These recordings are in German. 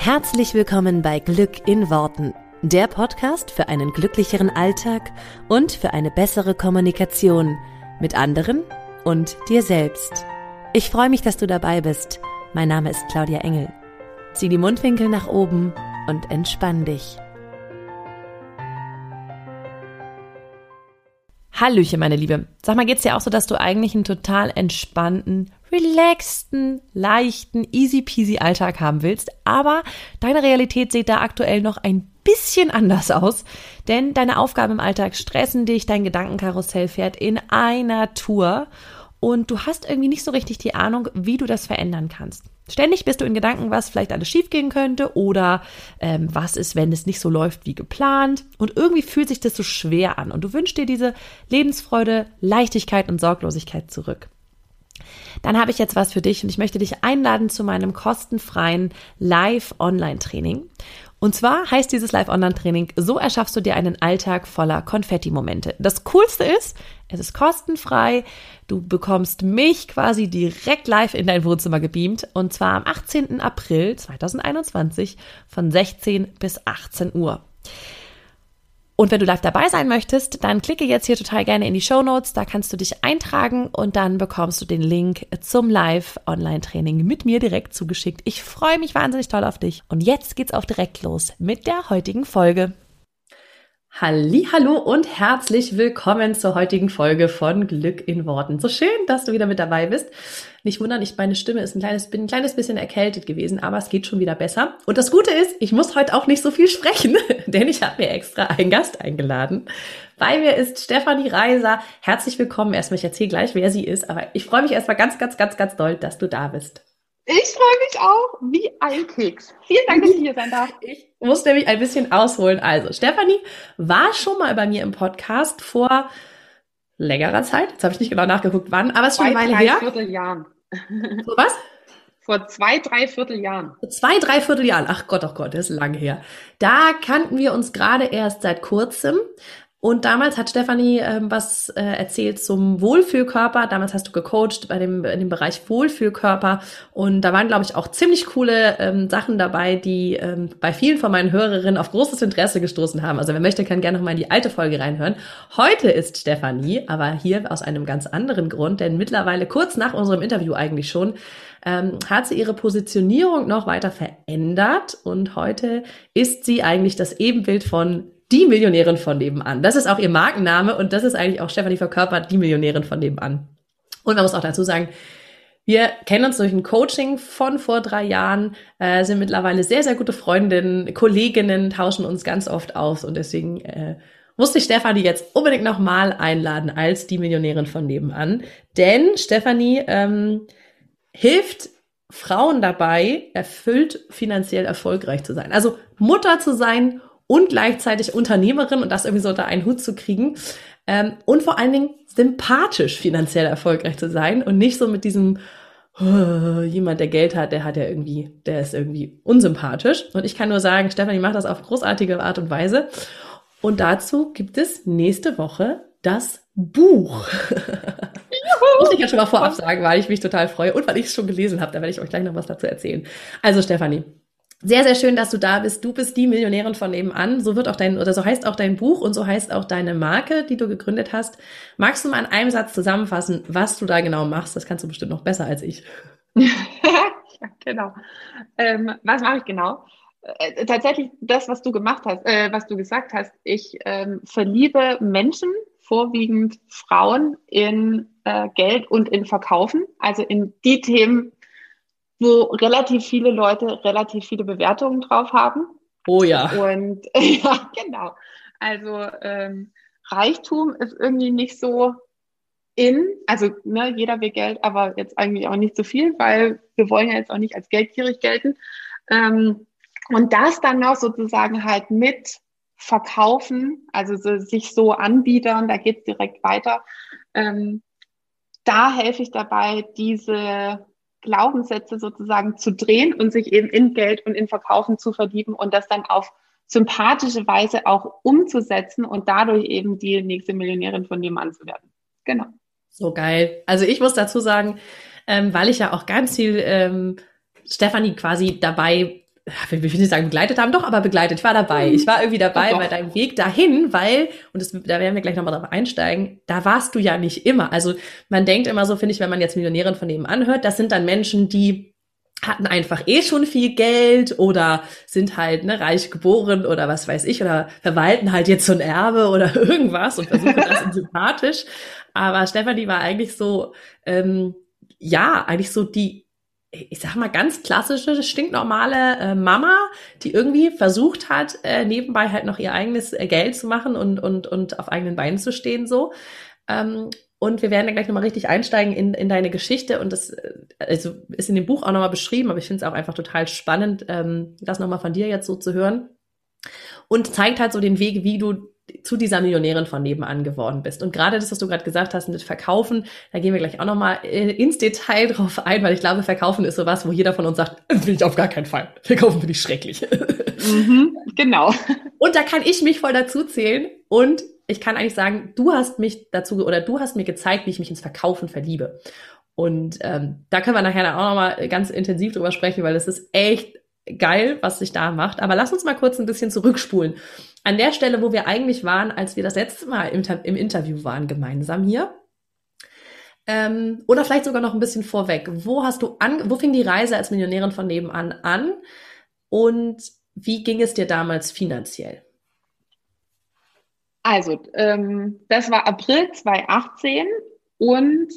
Herzlich willkommen bei Glück in Worten, der Podcast für einen glücklicheren Alltag und für eine bessere Kommunikation mit anderen und dir selbst. Ich freue mich, dass du dabei bist. Mein Name ist Claudia Engel. Zieh die Mundwinkel nach oben und entspann dich. Hallöchen, meine Liebe. Sag mal, geht's dir auch so, dass du eigentlich einen total entspannten, relaxten, leichten, easy peasy Alltag haben willst, aber deine Realität sieht da aktuell noch ein bisschen anders aus, denn deine Aufgaben im Alltag stressen dich, dein Gedankenkarussell fährt in einer Tour und du hast irgendwie nicht so richtig die Ahnung, wie du das verändern kannst. Ständig bist du in Gedanken, was vielleicht alles schiefgehen könnte oder ähm, was ist, wenn es nicht so läuft wie geplant. Und irgendwie fühlt sich das so schwer an und du wünschst dir diese Lebensfreude, Leichtigkeit und Sorglosigkeit zurück. Dann habe ich jetzt was für dich und ich möchte dich einladen zu meinem kostenfreien Live-Online-Training. Und zwar heißt dieses Live-Online-Training, so erschaffst du dir einen Alltag voller Konfetti-Momente. Das Coolste ist, es ist kostenfrei. Du bekommst mich quasi direkt live in dein Wohnzimmer gebeamt. Und zwar am 18. April 2021 von 16 bis 18 Uhr. Und wenn du live dabei sein möchtest, dann klicke jetzt hier total gerne in die Show Notes. Da kannst du dich eintragen und dann bekommst du den Link zum Live-Online-Training mit mir direkt zugeschickt. Ich freue mich wahnsinnig toll auf dich. Und jetzt geht's auch direkt los mit der heutigen Folge. Hallo und herzlich willkommen zur heutigen Folge von Glück in Worten. So schön, dass du wieder mit dabei bist. Nicht wundern, ich, meine Stimme ist ein kleines, bin ein kleines bisschen erkältet gewesen, aber es geht schon wieder besser. Und das Gute ist, ich muss heute auch nicht so viel sprechen, denn ich habe mir extra einen Gast eingeladen. Bei mir ist Stefanie Reiser. Herzlich willkommen. Erstmal, ich erzähle gleich, wer sie ist, aber ich freue mich erstmal ganz, ganz, ganz, ganz doll, dass du da bist. Ich freue mich auch wie ein Keks. Vielen Dank, dass ich hier sein darf. Ich muss nämlich ein bisschen ausholen. Also, Stefanie war schon mal bei mir im Podcast vor längerer Zeit. Jetzt habe ich nicht genau nachgeguckt, wann, aber es ist schon eine Weile her. Vor Vierteljahren. Vor was? Vor zwei, drei Vierteljahren. Vor zwei, drei Vierteljahren. Ach Gott, ach Gott, das ist lang her. Da kannten wir uns gerade erst seit kurzem. Und damals hat Stefanie ähm, was äh, erzählt zum Wohlfühlkörper. Damals hast du gecoacht bei dem, in dem Bereich Wohlfühlkörper. Und da waren, glaube ich, auch ziemlich coole ähm, Sachen dabei, die ähm, bei vielen von meinen Hörerinnen auf großes Interesse gestoßen haben. Also wer möchte, kann gerne noch mal in die alte Folge reinhören. Heute ist Stefanie, aber hier aus einem ganz anderen Grund, denn mittlerweile kurz nach unserem Interview eigentlich schon, ähm, hat sie ihre Positionierung noch weiter verändert. Und heute ist sie eigentlich das Ebenbild von die Millionärin von nebenan. Das ist auch ihr Markenname und das ist eigentlich auch Stefanie verkörpert, die Millionärin von nebenan. Und man muss auch dazu sagen, wir kennen uns durch ein Coaching von vor drei Jahren, äh, sind mittlerweile sehr, sehr gute Freundinnen, Kolleginnen, tauschen uns ganz oft aus und deswegen äh, musste ich Stefanie jetzt unbedingt nochmal einladen als die Millionärin von nebenan. Denn Stefanie ähm, hilft Frauen dabei, erfüllt finanziell erfolgreich zu sein. Also Mutter zu sein und gleichzeitig Unternehmerin und das irgendwie so unter einen Hut zu kriegen. Ähm, und vor allen Dingen sympathisch finanziell erfolgreich zu sein und nicht so mit diesem oh, jemand, der Geld hat, der hat ja irgendwie, der ist irgendwie unsympathisch. Und ich kann nur sagen, Stefanie macht das auf großartige Art und Weise. Und dazu gibt es nächste Woche das Buch. Muss ich ja schon mal vorab sagen, weil ich mich total freue und weil ich es schon gelesen habe. Da werde ich euch gleich noch was dazu erzählen. Also Stefanie, sehr, sehr schön, dass du da bist. Du bist die Millionärin von nebenan. So wird auch dein, oder so heißt auch dein Buch und so heißt auch deine Marke, die du gegründet hast. Magst du mal in einem Satz zusammenfassen, was du da genau machst? Das kannst du bestimmt noch besser als ich. ja, genau. Ähm, was mache ich genau? Äh, tatsächlich das, was du gemacht hast, äh, was du gesagt hast. Ich ähm, verliebe Menschen, vorwiegend Frauen, in äh, Geld und in Verkaufen, also in die Themen, wo relativ viele Leute relativ viele Bewertungen drauf haben. Oh ja. Und ja, genau. Also ähm, Reichtum ist irgendwie nicht so in, also ne, jeder will Geld, aber jetzt eigentlich auch nicht so viel, weil wir wollen ja jetzt auch nicht als geldgierig gelten. Ähm, und das dann noch sozusagen halt mit verkaufen, also so, sich so anbiedern, da geht's direkt weiter. Ähm, da helfe ich dabei, diese Glaubenssätze sozusagen zu drehen und sich eben in Geld und in Verkaufen zu verlieben und das dann auf sympathische Weise auch umzusetzen und dadurch eben die nächste Millionärin von dem Mann zu werden. Genau. So geil. Also ich muss dazu sagen, ähm, weil ich ja auch ganz viel ähm, Stefanie quasi dabei ich will nicht sagen begleitet haben, doch, aber begleitet. Ich war dabei. Ich war irgendwie dabei bei deinem Weg dahin, weil, und das, da werden wir gleich nochmal drauf einsteigen, da warst du ja nicht immer. Also man denkt immer so, finde ich, wenn man jetzt Millionärin von nebenan hört, das sind dann Menschen, die hatten einfach eh schon viel Geld oder sind halt ne, reich geboren oder was weiß ich oder verwalten halt jetzt so ein Erbe oder irgendwas und versuchen das sympathisch. Aber Stefanie war eigentlich so, ähm, ja, eigentlich so die ich sag mal, ganz klassische, stinknormale äh, Mama, die irgendwie versucht hat, äh, nebenbei halt noch ihr eigenes äh, Geld zu machen und, und, und auf eigenen Beinen zu stehen, so. Ähm, und wir werden dann gleich nochmal richtig einsteigen in, in deine Geschichte. Und das äh, also ist in dem Buch auch nochmal beschrieben, aber ich finde es auch einfach total spannend, ähm, das nochmal von dir jetzt so zu hören. Und zeigt halt so den Weg, wie du zu dieser Millionärin von nebenan geworden bist. Und gerade das, was du gerade gesagt hast mit Verkaufen, da gehen wir gleich auch nochmal äh, ins Detail drauf ein, weil ich glaube, Verkaufen ist sowas, wo jeder von uns sagt, will ich auf gar keinen Fall. Verkaufen finde ich schrecklich. Mhm, genau. Und da kann ich mich voll dazu zählen. Und ich kann eigentlich sagen, du hast mich dazu oder du hast mir gezeigt, wie ich mich ins Verkaufen verliebe. Und ähm, da können wir nachher dann auch nochmal ganz intensiv drüber sprechen, weil es ist echt geil, was sich da macht. Aber lass uns mal kurz ein bisschen zurückspulen an der Stelle, wo wir eigentlich waren, als wir das letzte Mal im, im Interview waren, gemeinsam hier. Ähm, oder vielleicht sogar noch ein bisschen vorweg. Wo hast du an, wo fing die Reise als Millionärin von nebenan an? Und wie ging es dir damals finanziell? Also, ähm, das war April 2018 und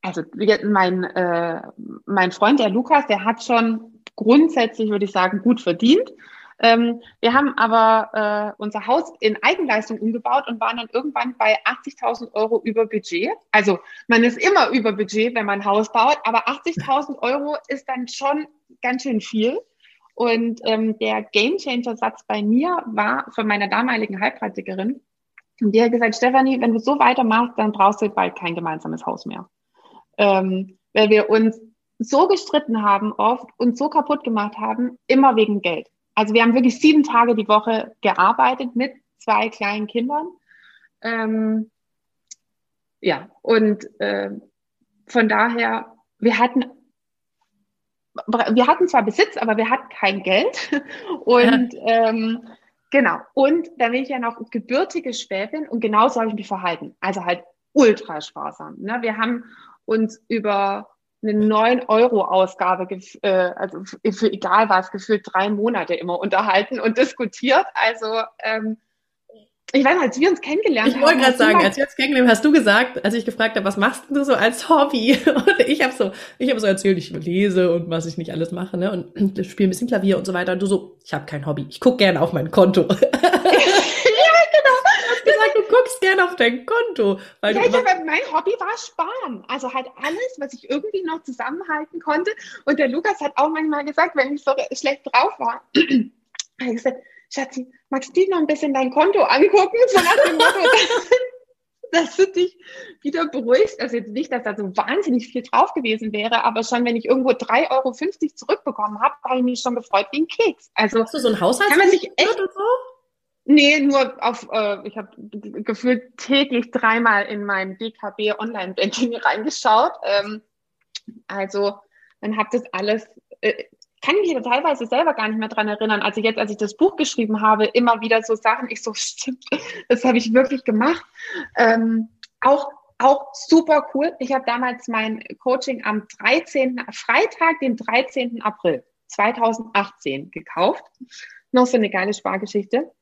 also mein, äh, mein Freund, der Lukas, der hat schon grundsätzlich, würde ich sagen, gut verdient. Ähm, wir haben aber äh, unser Haus in Eigenleistung umgebaut und waren dann irgendwann bei 80.000 Euro über Budget. Also man ist immer über Budget, wenn man ein Haus baut, aber 80.000 Euro ist dann schon ganz schön viel. Und ähm, der Gamechanger-Satz bei mir war von meiner damaligen Heilpraktikerin, die hat gesagt, Stefanie, wenn du so weitermachst, dann brauchst du bald kein gemeinsames Haus mehr. Ähm, weil wir uns so gestritten haben oft und so kaputt gemacht haben, immer wegen Geld. Also wir haben wirklich sieben Tage die Woche gearbeitet mit zwei kleinen Kindern. Ähm, ja, und äh, von daher, wir hatten, wir hatten zwar Besitz, aber wir hatten kein Geld. Und ähm, genau, und da bin ich ja noch gebürtige Schwäbin und genauso habe ich mich verhalten. Also halt ultra sparsam. Ne? Wir haben uns über eine 9-Euro-Ausgabe, äh, also für egal was, gefühlt drei Monate immer unterhalten und diskutiert. Also ähm, ich weiß nicht, als wir uns kennengelernt ich haben. Ich wollte gerade sagen, als wir uns kennengelernt hast du gesagt, als ich gefragt habe, was machst du so als Hobby? Und ich habe so, ich habe so erzählt, ich lese und was ich nicht alles mache, ne? Und spiele ein bisschen Klavier und so weiter. Und du so, ich habe kein Hobby. Ich guck gerne auf mein Konto. guckst gern auf dein Konto. Weil ja, ja, mein Hobby war Sparen. Also halt alles, was ich irgendwie noch zusammenhalten konnte. Und der Lukas hat auch manchmal gesagt, wenn ich so schlecht drauf war, hat er gesagt, Schatzi, magst du noch ein bisschen dein Konto angucken? So nach dem Motto, dass du dich wieder beruhigst. Also jetzt nicht, dass da so wahnsinnig viel drauf gewesen wäre, aber schon, wenn ich irgendwo 3,50 Euro zurückbekommen habe, habe ich mich schon gefreut wie ein Keks. Also Hast du so ein Haushalt? Kann man sich echt, so? Nee, nur auf, äh, ich habe gefühlt täglich dreimal in mein DKB Online-Banking reingeschaut. Ähm, also dann habe das alles, äh, kann ich mich teilweise selber gar nicht mehr dran erinnern. Also jetzt, als ich das Buch geschrieben habe, immer wieder so Sachen, ich so, stimmt, das habe ich wirklich gemacht. Ähm, auch, auch super cool. Ich habe damals mein Coaching am 13. Freitag, den 13. April 2018 gekauft. Noch so eine geile Spargeschichte.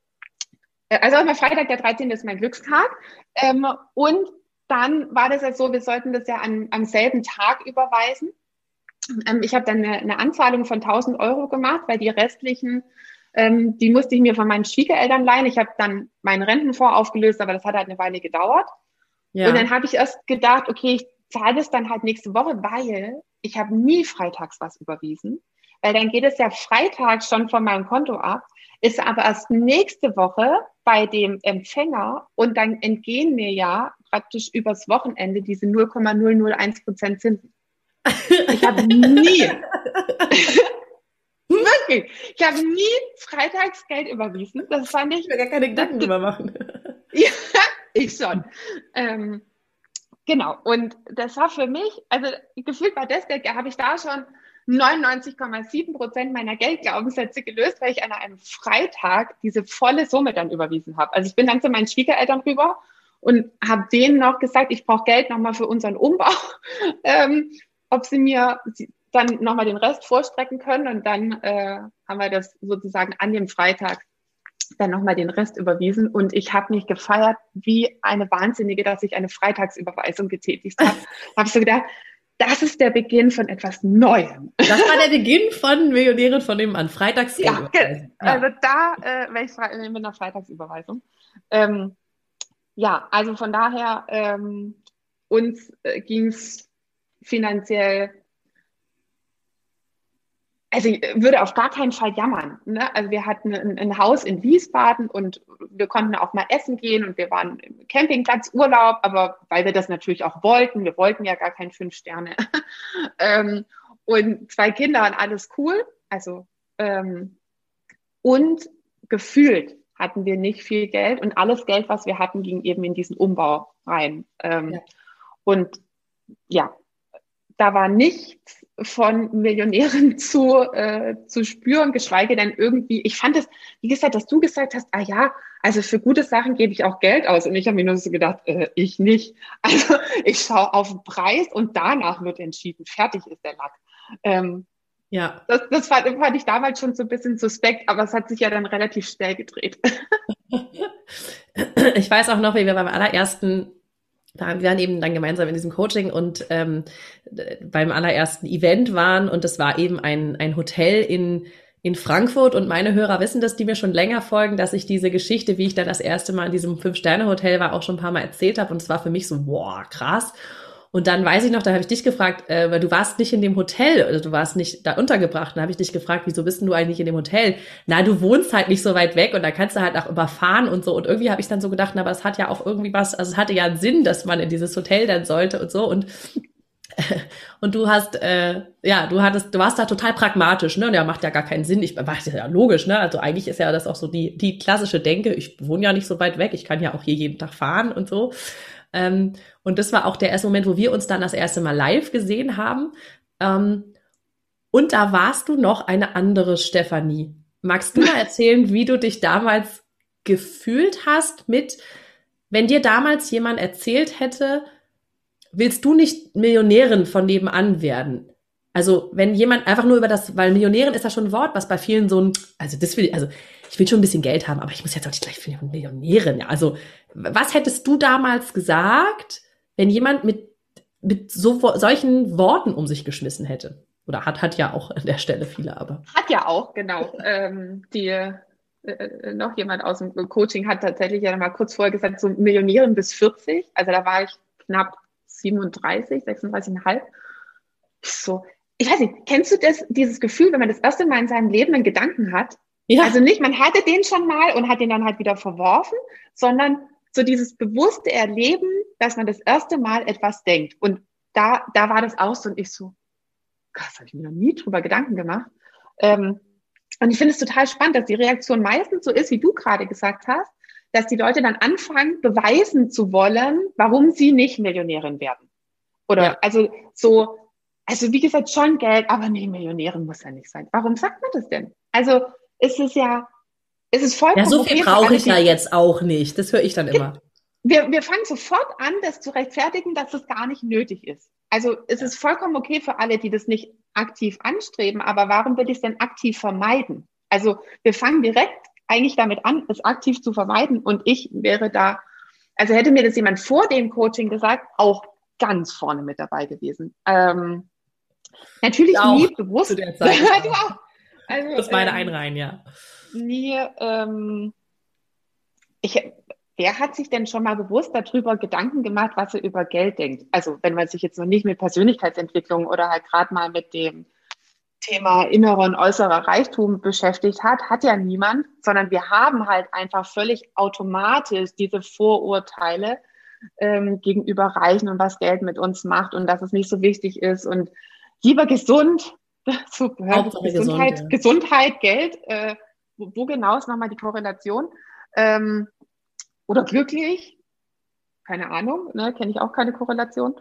Äh, also immer Freitag, der 13. ist mein Glückstag. Ähm, und dann war das ja so, wir sollten das ja an, am selben Tag überweisen. Ähm, ich habe dann eine, eine, Anzahlung von 1000 Euro gemacht, weil die restlichen, ähm, die musste ich mir von meinen Schwiegereltern leihen. Ich habe dann meinen Rentenfonds aufgelöst, aber das hat halt eine Weile gedauert. Ja. Und dann habe ich erst gedacht, okay, ich zahle das dann halt nächste Woche, weil ich habe nie freitags was überwiesen. Weil dann geht es ja freitags schon von meinem Konto ab ist aber erst nächste Woche bei dem Empfänger und dann entgehen mir ja praktisch übers Wochenende diese 0,001 Prozent Zinsen. Ich habe nie, wirklich, ich habe nie Freitagsgeld überwiesen. Das fand ich. Ich will gar keine Gedanken drüber machen. ja, ich schon. Ähm, genau. Und das war für mich, also gefühlt war das, da habe ich da schon 99,7 Prozent meiner Geldglaubenssätze gelöst, weil ich an einem Freitag diese volle Summe dann überwiesen habe. Also ich bin dann zu meinen Schwiegereltern rüber und habe denen noch gesagt, ich brauche Geld nochmal für unseren Umbau, ähm, ob sie mir dann nochmal den Rest vorstrecken können und dann äh, haben wir das sozusagen an dem Freitag dann nochmal den Rest überwiesen und ich habe mich gefeiert wie eine Wahnsinnige, dass ich eine Freitagsüberweisung getätigt habe. habe so gedacht, das ist der Beginn von etwas Neuem. Das war der Beginn von Millionären von dem an Freitags. Ja, ja, also da äh, wäre ich mit einer Freitagsüberweisung. Ähm, ja, also von daher ähm, uns äh, ging es finanziell also ich würde auf gar keinen Fall jammern. Ne? Also wir hatten ein, ein, Haus in Wiesbaden und wir konnten auch mal essen gehen und wir waren im Campingplatz Urlaub, aber weil wir das natürlich auch wollten, wir wollten ja gar kein fünf Sterne. ähm, und zwei Kinder und alles cool. Also ähm, und gefühlt hatten wir nicht viel Geld und alles Geld, was wir hatten, ging eben in diesen Umbau rein. Ähm, ja. Und ja, da war nichts von Millionären zu, äh, zu spüren, geschweige denn irgendwie, ich fand es, wie gesagt, dass du gesagt hast, ah ja, also für gute Sachen gebe ich auch Geld aus. Und ich habe mir nur so gedacht, äh, ich nicht. Also ich schaue auf den Preis und danach wird entschieden, fertig ist der Lack. Ähm, ja. Das, das fand, fand ich damals schon so ein bisschen suspekt, aber es hat sich ja dann relativ schnell gedreht. Ich weiß auch noch, wie wir beim allerersten wir waren eben dann gemeinsam in diesem Coaching und ähm, beim allerersten Event waren und das war eben ein, ein Hotel in, in Frankfurt und meine Hörer wissen das, die mir schon länger folgen, dass ich diese Geschichte, wie ich dann das erste Mal in diesem Fünf-Sterne-Hotel war, auch schon ein paar Mal erzählt habe und es war für mich so, boah, krass. Und dann weiß ich noch, da habe ich dich gefragt, äh, weil du warst nicht in dem Hotel, oder du warst nicht da untergebracht. Dann habe ich dich gefragt, wieso bist du eigentlich in dem Hotel? Na, du wohnst halt nicht so weit weg und da kannst du halt auch überfahren und so. Und irgendwie habe ich dann so gedacht, na, aber es hat ja auch irgendwie was, also es hatte ja einen Sinn, dass man in dieses Hotel dann sollte und so. Und und du hast, äh, ja, du hattest, du warst da total pragmatisch, ne? Und ja, macht ja gar keinen Sinn. Ich war ja logisch, ne? Also eigentlich ist ja das auch so die, die klassische Denke, ich wohne ja nicht so weit weg, ich kann ja auch hier jeden Tag fahren und so. Ähm, und das war auch der erste Moment, wo wir uns dann das erste Mal live gesehen haben. Ähm, und da warst du noch eine andere Stefanie. Magst du mal erzählen, wie du dich damals gefühlt hast mit, wenn dir damals jemand erzählt hätte, willst du nicht Millionärin von nebenan werden? Also, wenn jemand einfach nur über das, weil Millionärin ist ja schon ein Wort, was bei vielen so ein, also das will, also ich will schon ein bisschen Geld haben, aber ich muss jetzt auch nicht gleich für eine Millionärin. Also, was hättest du damals gesagt, wenn jemand mit, mit so, solchen Worten um sich geschmissen hätte? Oder hat, hat ja auch an der Stelle viele, aber. Hat ja auch, genau. ähm, die, äh, noch jemand aus dem Coaching hat tatsächlich ja mal kurz vorher gesagt, so Millionärin bis 40. Also da war ich knapp 37, 36,5. So, ich weiß nicht, kennst du das, dieses Gefühl, wenn man das erste Mal in seinem Leben einen Gedanken hat? Ja. Also nicht, man hatte den schon mal und hat den dann halt wieder verworfen, sondern so dieses bewusste Erleben, dass man das erste Mal etwas denkt. Und da, da war das auch so und ich so, krass, habe ich mir noch nie drüber Gedanken gemacht. Ähm, und ich finde es total spannend, dass die Reaktion meistens so ist, wie du gerade gesagt hast, dass die Leute dann anfangen, beweisen zu wollen, warum sie nicht Millionärin werden. Oder ja. also so, also wie gesagt, schon Geld, aber nee, Millionärin muss ja nicht sein. Warum sagt man das denn? Also ist es ja, ist es vollkommen. Ja, so viel brauche ich ja jetzt auch nicht. Das höre ich dann immer. Wir, wir fangen sofort an, das zu rechtfertigen, dass das gar nicht nötig ist. Also es ist vollkommen okay für alle, die das nicht aktiv anstreben, aber warum will ich es denn aktiv vermeiden? Also wir fangen direkt eigentlich damit an, es aktiv zu vermeiden. Und ich wäre da, also hätte mir das jemand vor dem Coaching gesagt, auch ganz vorne mit dabei gewesen. Ähm, natürlich nie bewusst. Zu der Zeit. du auch. Also, das ist meine ähm, Einreihen, ja. Nie, ähm, ich, wer hat sich denn schon mal bewusst darüber Gedanken gemacht, was er über Geld denkt? Also wenn man sich jetzt noch nicht mit Persönlichkeitsentwicklung oder halt gerade mal mit dem Thema innerer und äußerer Reichtum beschäftigt hat, hat ja niemand, sondern wir haben halt einfach völlig automatisch diese Vorurteile ähm, gegenüber Reichen und was Geld mit uns macht und dass es nicht so wichtig ist und lieber gesund, so gehört Gesundheit, gesund, ja. Gesundheit, Geld, äh, wo, wo, genau ist nochmal die Korrelation? Ähm, oder glücklich? Keine Ahnung, ne, kenne ich auch keine Korrelation.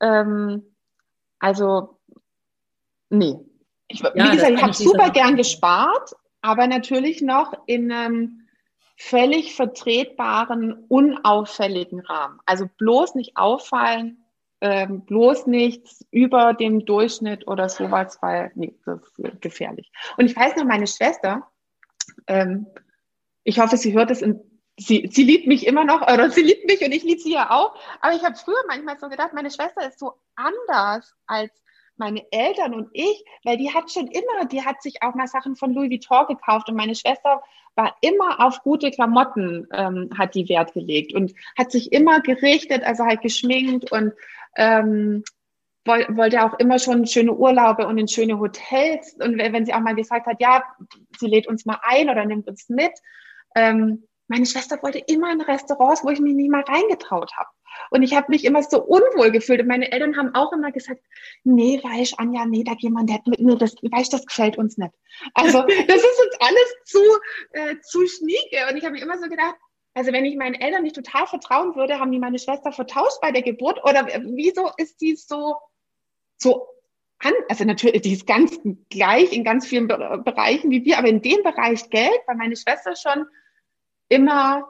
Ähm, also, nee, Ich, ja, wie gesagt, ich habe super gern gespart, aber natürlich noch in einem völlig vertretbaren, unauffälligen Rahmen. Also bloß nicht auffallen, ähm, bloß nichts über dem Durchschnitt oder sowas, weil nee, das ist gefährlich. Und ich weiß noch, meine Schwester, ähm, ich hoffe, sie hört es in Sie, sie liebt mich immer noch, oder sie liebt mich und ich liebe sie ja auch. Aber ich habe früher manchmal so gedacht, meine Schwester ist so anders als meine Eltern und ich, weil die hat schon immer, die hat sich auch mal Sachen von Louis Vuitton gekauft und meine Schwester war immer auf gute Klamotten, ähm, hat die Wert gelegt und hat sich immer gerichtet, also halt geschminkt und ähm, wollte auch immer schon schöne Urlaube und in schöne Hotels. Und wenn sie auch mal gesagt hat, ja, sie lädt uns mal ein oder nimmt uns mit. Ähm, meine Schwester wollte immer in Restaurants, wo ich mich nicht mal reingetraut habe. Und ich habe mich immer so unwohl gefühlt. Und meine Eltern haben auch immer gesagt, nee, weißt Anja, nee, da geht man nicht mit mir, das, weißt das gefällt uns nicht. Also das ist uns alles zu, äh, zu schnieke. Und ich habe mir immer so gedacht, also wenn ich meinen Eltern nicht total vertrauen würde, haben die meine Schwester vertauscht bei der Geburt? Oder wieso ist die so, so an, also natürlich, die ist ganz gleich in ganz vielen Bereichen wie wir, aber in dem Bereich Geld war meine Schwester schon immer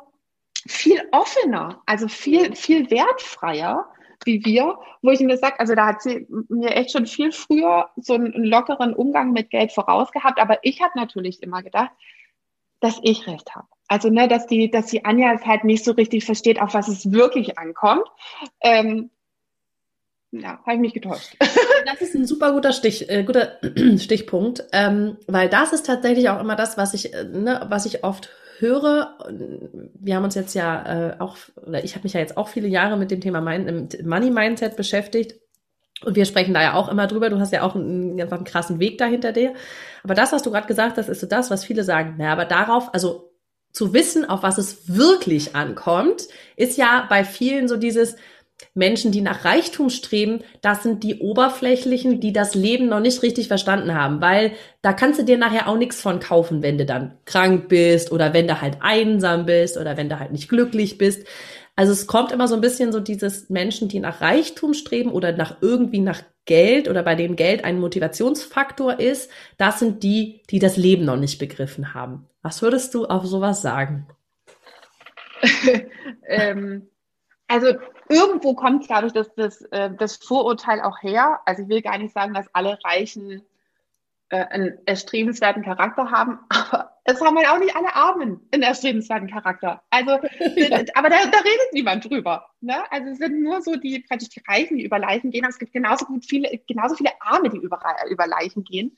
viel offener, also viel, viel wertfreier wie wir, wo ich mir sage, also da hat sie mir echt schon viel früher so einen lockeren Umgang mit Geld vorausgehabt, aber ich habe natürlich immer gedacht, dass ich recht habe. Also, ne, dass die, dass die Anja es halt nicht so richtig versteht, auf was es wirklich ankommt. Ähm, ja, habe ich mich getäuscht. Das ist ein super guter Stich, äh, guter Stichpunkt, ähm, weil das ist tatsächlich auch immer das, was ich, äh, ne, was ich oft höre. Wir haben uns jetzt ja äh, auch, oder ich habe mich ja jetzt auch viele Jahre mit dem Thema Money Mindset beschäftigt. Und wir sprechen da ja auch immer drüber. Du hast ja auch einen, einfach einen krassen Weg dahinter dir. Aber das, was du gerade gesagt hast, ist so das, was viele sagen. Na, aber darauf, also zu wissen, auf was es wirklich ankommt, ist ja bei vielen so dieses Menschen, die nach Reichtum streben, das sind die Oberflächlichen, die das Leben noch nicht richtig verstanden haben, weil da kannst du dir nachher auch nichts von kaufen, wenn du dann krank bist oder wenn du halt einsam bist oder wenn du halt nicht glücklich bist. Also es kommt immer so ein bisschen so dieses Menschen, die nach Reichtum streben oder nach irgendwie nach Geld oder bei dem Geld ein Motivationsfaktor ist, das sind die, die das Leben noch nicht begriffen haben. Was würdest du auf sowas sagen? ähm, also irgendwo kommt, glaube ich, das, das, äh, das Vorurteil auch her. Also ich will gar nicht sagen, dass alle Reichen äh, einen erstrebenswerten Charakter haben, aber es haben halt auch nicht alle Armen einen erstrebenswerten Charakter. Also, aber da, da redet niemand drüber. Ne? Also es sind nur so die praktisch die Reichen, die über Leichen gehen, aber es gibt genauso gut viele, genauso viele Arme, die über, über Leichen gehen.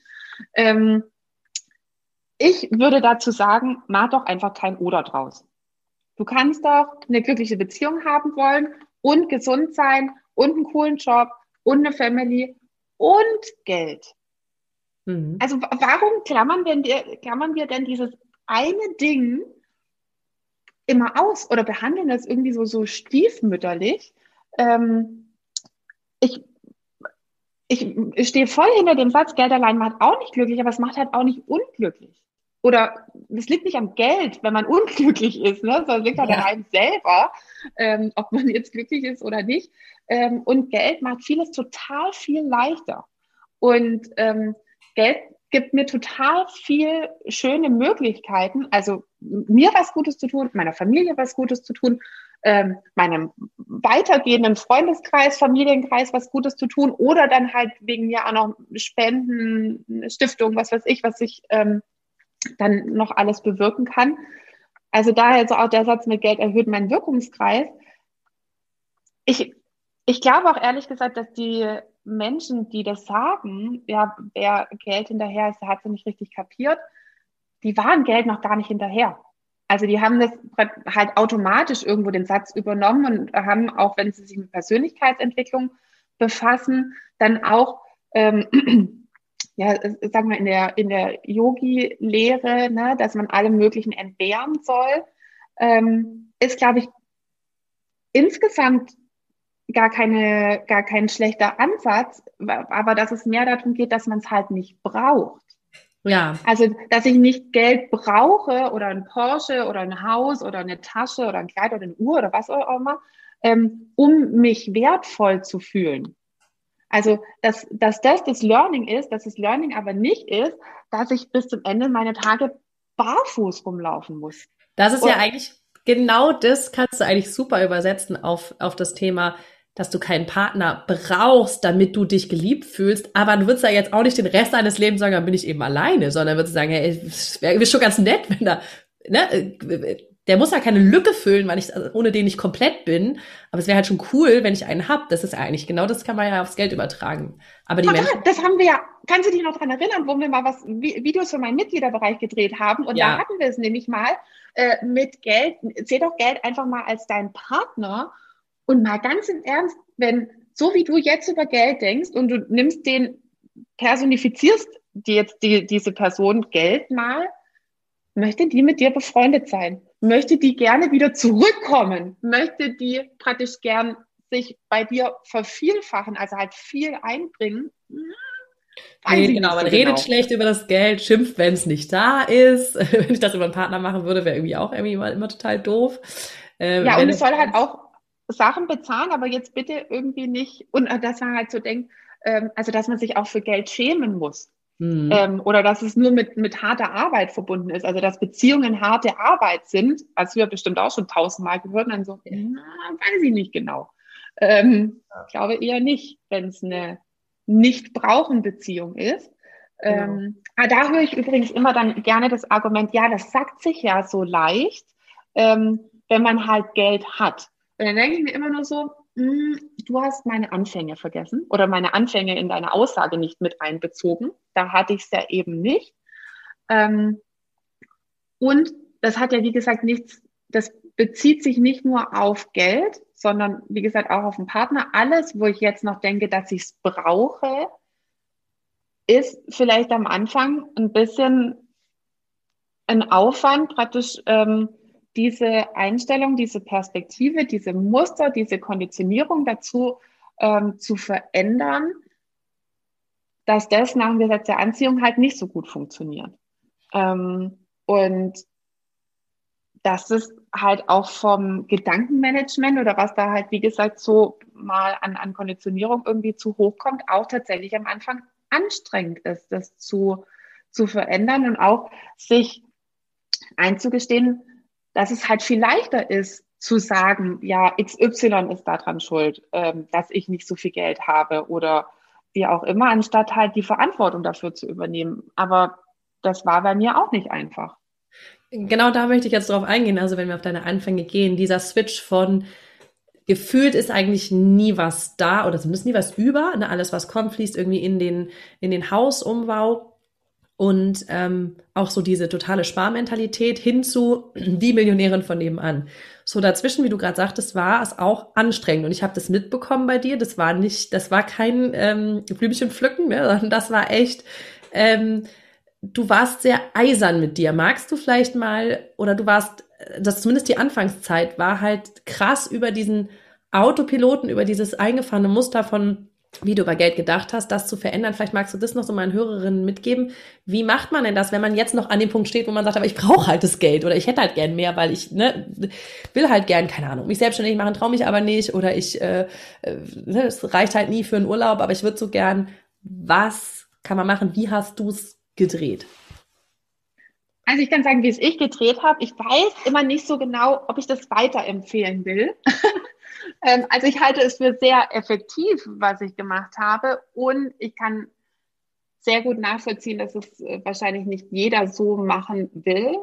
Ähm, ich würde dazu sagen, mach doch einfach kein Oder draus. Du kannst doch eine glückliche Beziehung haben wollen und gesund sein und einen coolen Job und eine Family und Geld. Mhm. Also warum klammern, wir, klammern wir denn dieses eine Ding immer aus oder behandeln das irgendwie so, so stiefmütterlich? Ähm, ich, ich, ich stehe voll hinter dem Satz, Geld allein macht auch nicht glücklich, aber es macht halt auch nicht unglücklich. Oder es liegt nicht am Geld, wenn man unglücklich ist, ne? sondern es liegt halt ja. an einem selber, ähm, ob man jetzt glücklich ist oder nicht. Ähm, und Geld macht vieles total viel leichter. Und ähm, Geld gibt mir total viel schöne Möglichkeiten, also mir was Gutes zu tun, meiner Familie was Gutes zu tun, ähm, meinem weitergehenden Freundeskreis, Familienkreis was Gutes zu tun oder dann halt wegen mir auch noch Spenden, Stiftung, was weiß ich, was ich ähm, dann noch alles bewirken kann. Also daher so auch der Satz mit Geld erhöht meinen Wirkungskreis. Ich, ich glaube auch ehrlich gesagt, dass die Menschen, die das sagen, ja, wer Geld hinterher ist, der hat es nicht richtig kapiert, die waren Geld noch gar nicht hinterher. Also die haben das halt automatisch irgendwo den Satz übernommen und haben, auch wenn sie sich mit Persönlichkeitsentwicklung befassen, dann auch, ähm, ja, sagen wir in der, in der Yogi-Lehre, ne, dass man alle möglichen entbehren soll, ähm, ist, glaube ich, insgesamt gar keine, gar kein schlechter Ansatz, aber dass es mehr darum geht, dass man es halt nicht braucht. Ja. Also, dass ich nicht Geld brauche oder ein Porsche oder ein Haus oder eine Tasche oder ein Kleid oder eine Uhr oder was auch immer, ähm, um mich wertvoll zu fühlen. Also, dass, dass das das Learning ist, dass das Learning aber nicht ist, dass ich bis zum Ende meiner Tage barfuß rumlaufen muss. Das ist Und, ja eigentlich, genau das kannst du eigentlich super übersetzen auf, auf das Thema, dass du keinen Partner brauchst, damit du dich geliebt fühlst. Aber du würdest ja jetzt auch nicht den Rest deines Lebens sagen, dann bin ich eben alleine, sondern würdest sagen, hey, es wäre schon ganz nett, wenn da, ne, der muss ja keine Lücke füllen, weil ich also ohne den nicht komplett bin. Aber es wäre halt schon cool, wenn ich einen hab. Das ist eigentlich genau das kann man ja aufs Geld übertragen. Aber die Menschen. Das haben wir ja. Kannst du dich noch dran erinnern, wo wir mal was Videos für meinen Mitgliederbereich gedreht haben? Und ja. da hatten wir es nämlich mal äh, mit Geld. Seh doch Geld einfach mal als dein Partner und mal ganz im Ernst, wenn so wie du jetzt über Geld denkst und du nimmst den personifizierst die jetzt die, diese Person Geld mal, möchte die mit dir befreundet sein möchte die gerne wieder zurückkommen, möchte die praktisch gern sich bei dir vervielfachen, also halt viel einbringen. Nee, genau, man so redet genau. schlecht über das Geld, schimpft, wenn es nicht da ist. wenn ich das über einen Partner machen würde, wäre irgendwie auch irgendwie immer, immer total doof. Ähm, ja, und es soll halt auch Sachen bezahlen, aber jetzt bitte irgendwie nicht, und äh, dass man halt so denkt, ähm, also dass man sich auch für Geld schämen muss. Mhm. Ähm, oder dass es nur mit, mit harter Arbeit verbunden ist. Also dass Beziehungen harte Arbeit sind, als wir bestimmt auch schon tausendmal gehört, dann so, na, weiß ich nicht genau. Ähm, ja. Ich glaube eher nicht, wenn es eine Nicht-Brauchen-Beziehung ist. Genau. Ähm, aber da höre ich übrigens immer dann gerne das Argument, ja, das sagt sich ja so leicht, ähm, wenn man halt Geld hat. Und dann denke ich mir immer nur so, du hast meine Anfänge vergessen oder meine Anfänge in deine Aussage nicht mit einbezogen. Da hatte ich es ja eben nicht. Ähm, und das hat ja, wie gesagt, nichts, das bezieht sich nicht nur auf Geld, sondern wie gesagt auch auf den Partner. Alles, wo ich jetzt noch denke, dass ich es brauche, ist vielleicht am Anfang ein bisschen ein Aufwand, praktisch ähm, diese Einstellung, diese Perspektive, diese Muster, diese Konditionierung dazu ähm, zu verändern, dass das nach dem Gesetz der Anziehung halt nicht so gut funktioniert. Ähm, und das ist halt auch vom Gedankenmanagement oder was da halt, wie gesagt, so mal an, an Konditionierung irgendwie zu hoch kommt, auch tatsächlich am Anfang anstrengend ist, das zu, zu verändern und auch sich einzugestehen, dass es halt viel leichter ist, zu sagen, ja, XY ist daran schuld, ähm, dass ich nicht so viel Geld habe oder wie auch immer, anstatt halt die Verantwortung dafür zu übernehmen. Aber das war bei mir auch nicht einfach. Genau da möchte ich jetzt drauf eingehen. Also wenn wir auf deine Anfänge gehen, dieser Switch von gefühlt ist eigentlich nie was da oder zumindest nie was über. Ne? Alles, was kommt, fließt irgendwie in den, in den Hausumbau und ähm, auch so diese totale Sparmentalität hin zu die Millionärin von nebenan. So dazwischen, wie du gerade sagtest, war es auch anstrengend und ich habe das mitbekommen bei dir. Das war nicht, das war kein ähm, Blümchen pflücken, ne, sondern das war echt. Ähm, du warst sehr eisern mit dir. Magst du vielleicht mal oder du warst, das zumindest die Anfangszeit war halt krass über diesen Autopiloten, über dieses eingefahrene Muster von wie du über Geld gedacht hast, das zu verändern. Vielleicht magst du das noch so meinen Hörerinnen mitgeben. Wie macht man denn das, wenn man jetzt noch an dem Punkt steht, wo man sagt, aber ich brauche halt das Geld oder ich hätte halt gern mehr, weil ich ne, will halt gern, keine Ahnung, mich selbstständig machen, traue mich aber nicht oder ich, äh, äh, es reicht halt nie für einen Urlaub, aber ich würde so gern. Was kann man machen? Wie hast du es gedreht? Also ich kann sagen, wie es ich gedreht habe. Ich weiß immer nicht so genau, ob ich das weiterempfehlen will. Ähm, also ich halte es für sehr effektiv, was ich gemacht habe. Und ich kann sehr gut nachvollziehen, dass es äh, wahrscheinlich nicht jeder so machen will.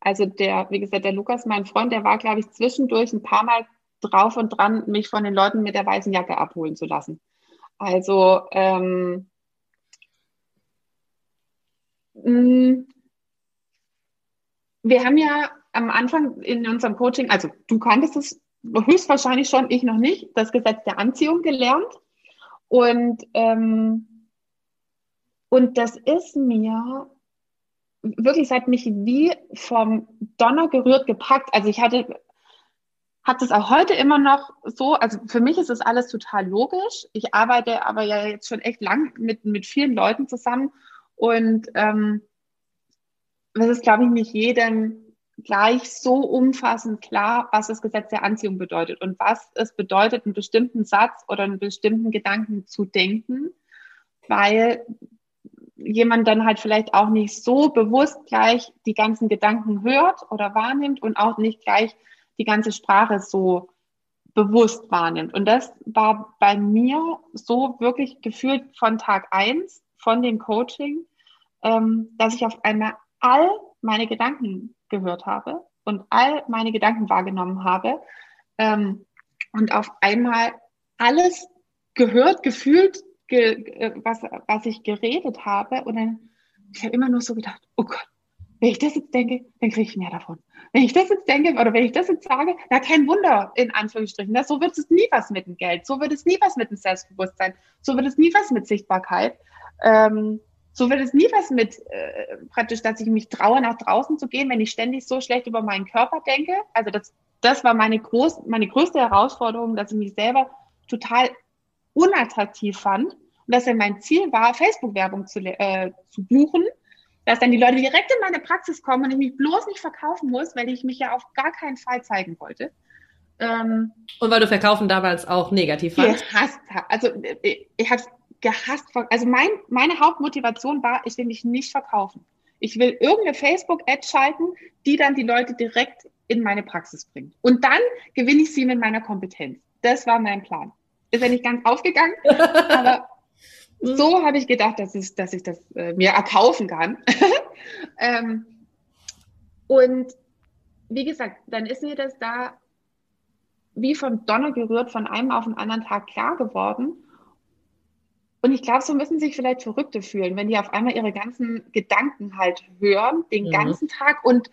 Also der, wie gesagt, der Lukas, mein Freund, der war, glaube ich, zwischendurch ein paar Mal drauf und dran, mich von den Leuten mit der weißen Jacke abholen zu lassen. Also ähm, mm, wir haben ja am Anfang in unserem Coaching, also du kanntest es höchstwahrscheinlich schon, ich noch nicht, das Gesetz der Anziehung gelernt. Und, ähm, und das ist mir wirklich, es hat mich wie vom Donner gerührt gepackt. Also ich hatte, hat es auch heute immer noch so, also für mich ist das alles total logisch. Ich arbeite aber ja jetzt schon echt lang mit, mit vielen Leuten zusammen und ähm, das ist, glaube ich, nicht jedem gleich so umfassend klar, was das Gesetz der Anziehung bedeutet und was es bedeutet, einen bestimmten Satz oder einen bestimmten Gedanken zu denken, weil jemand dann halt vielleicht auch nicht so bewusst gleich die ganzen Gedanken hört oder wahrnimmt und auch nicht gleich die ganze Sprache so bewusst wahrnimmt. Und das war bei mir so wirklich gefühlt von Tag eins von dem Coaching, ähm, dass ich auf einmal all meine Gedanken gehört habe und all meine Gedanken wahrgenommen habe ähm, und auf einmal alles gehört, gefühlt, ge, äh, was, was ich geredet habe. Und dann, ich habe immer nur so gedacht, oh Gott, wenn ich das jetzt denke, dann kriege ich mehr davon. Wenn ich das jetzt denke oder wenn ich das jetzt sage, na kein Wunder, in Anführungsstrichen. Das, so wird es nie was mit dem Geld, so wird es nie was mit dem Selbstbewusstsein, so wird es nie was mit Sichtbarkeit. Ähm, so wird es nie was mit äh, praktisch, dass ich mich traue, nach draußen zu gehen, wenn ich ständig so schlecht über meinen Körper denke. Also das, das war meine, groß, meine größte Herausforderung, dass ich mich selber total unattraktiv fand und dass ja mein Ziel war, Facebook-Werbung zu, äh, zu buchen, dass dann die Leute direkt in meine Praxis kommen und ich mich bloß nicht verkaufen muss, weil ich mich ja auf gar keinen Fall zeigen wollte. Ähm, und weil du Verkaufen damals auch negativ fandst? Gehasst, also ich, ich habe gehasst. Also mein, meine Hauptmotivation war, ich will mich nicht verkaufen. Ich will irgendeine Facebook-Ad schalten, die dann die Leute direkt in meine Praxis bringt. Und dann gewinne ich sie mit meiner Kompetenz. Das war mein Plan. Ist ja nicht ganz aufgegangen, aber so habe ich gedacht, dass ich, dass ich das äh, mir erkaufen kann. ähm, und wie gesagt, dann ist mir das da wie vom Donner gerührt, von einem auf den anderen Tag klar geworden. Und ich glaube, so müssen sich vielleicht Verrückte fühlen, wenn die auf einmal ihre ganzen Gedanken halt hören, den mhm. ganzen Tag. Und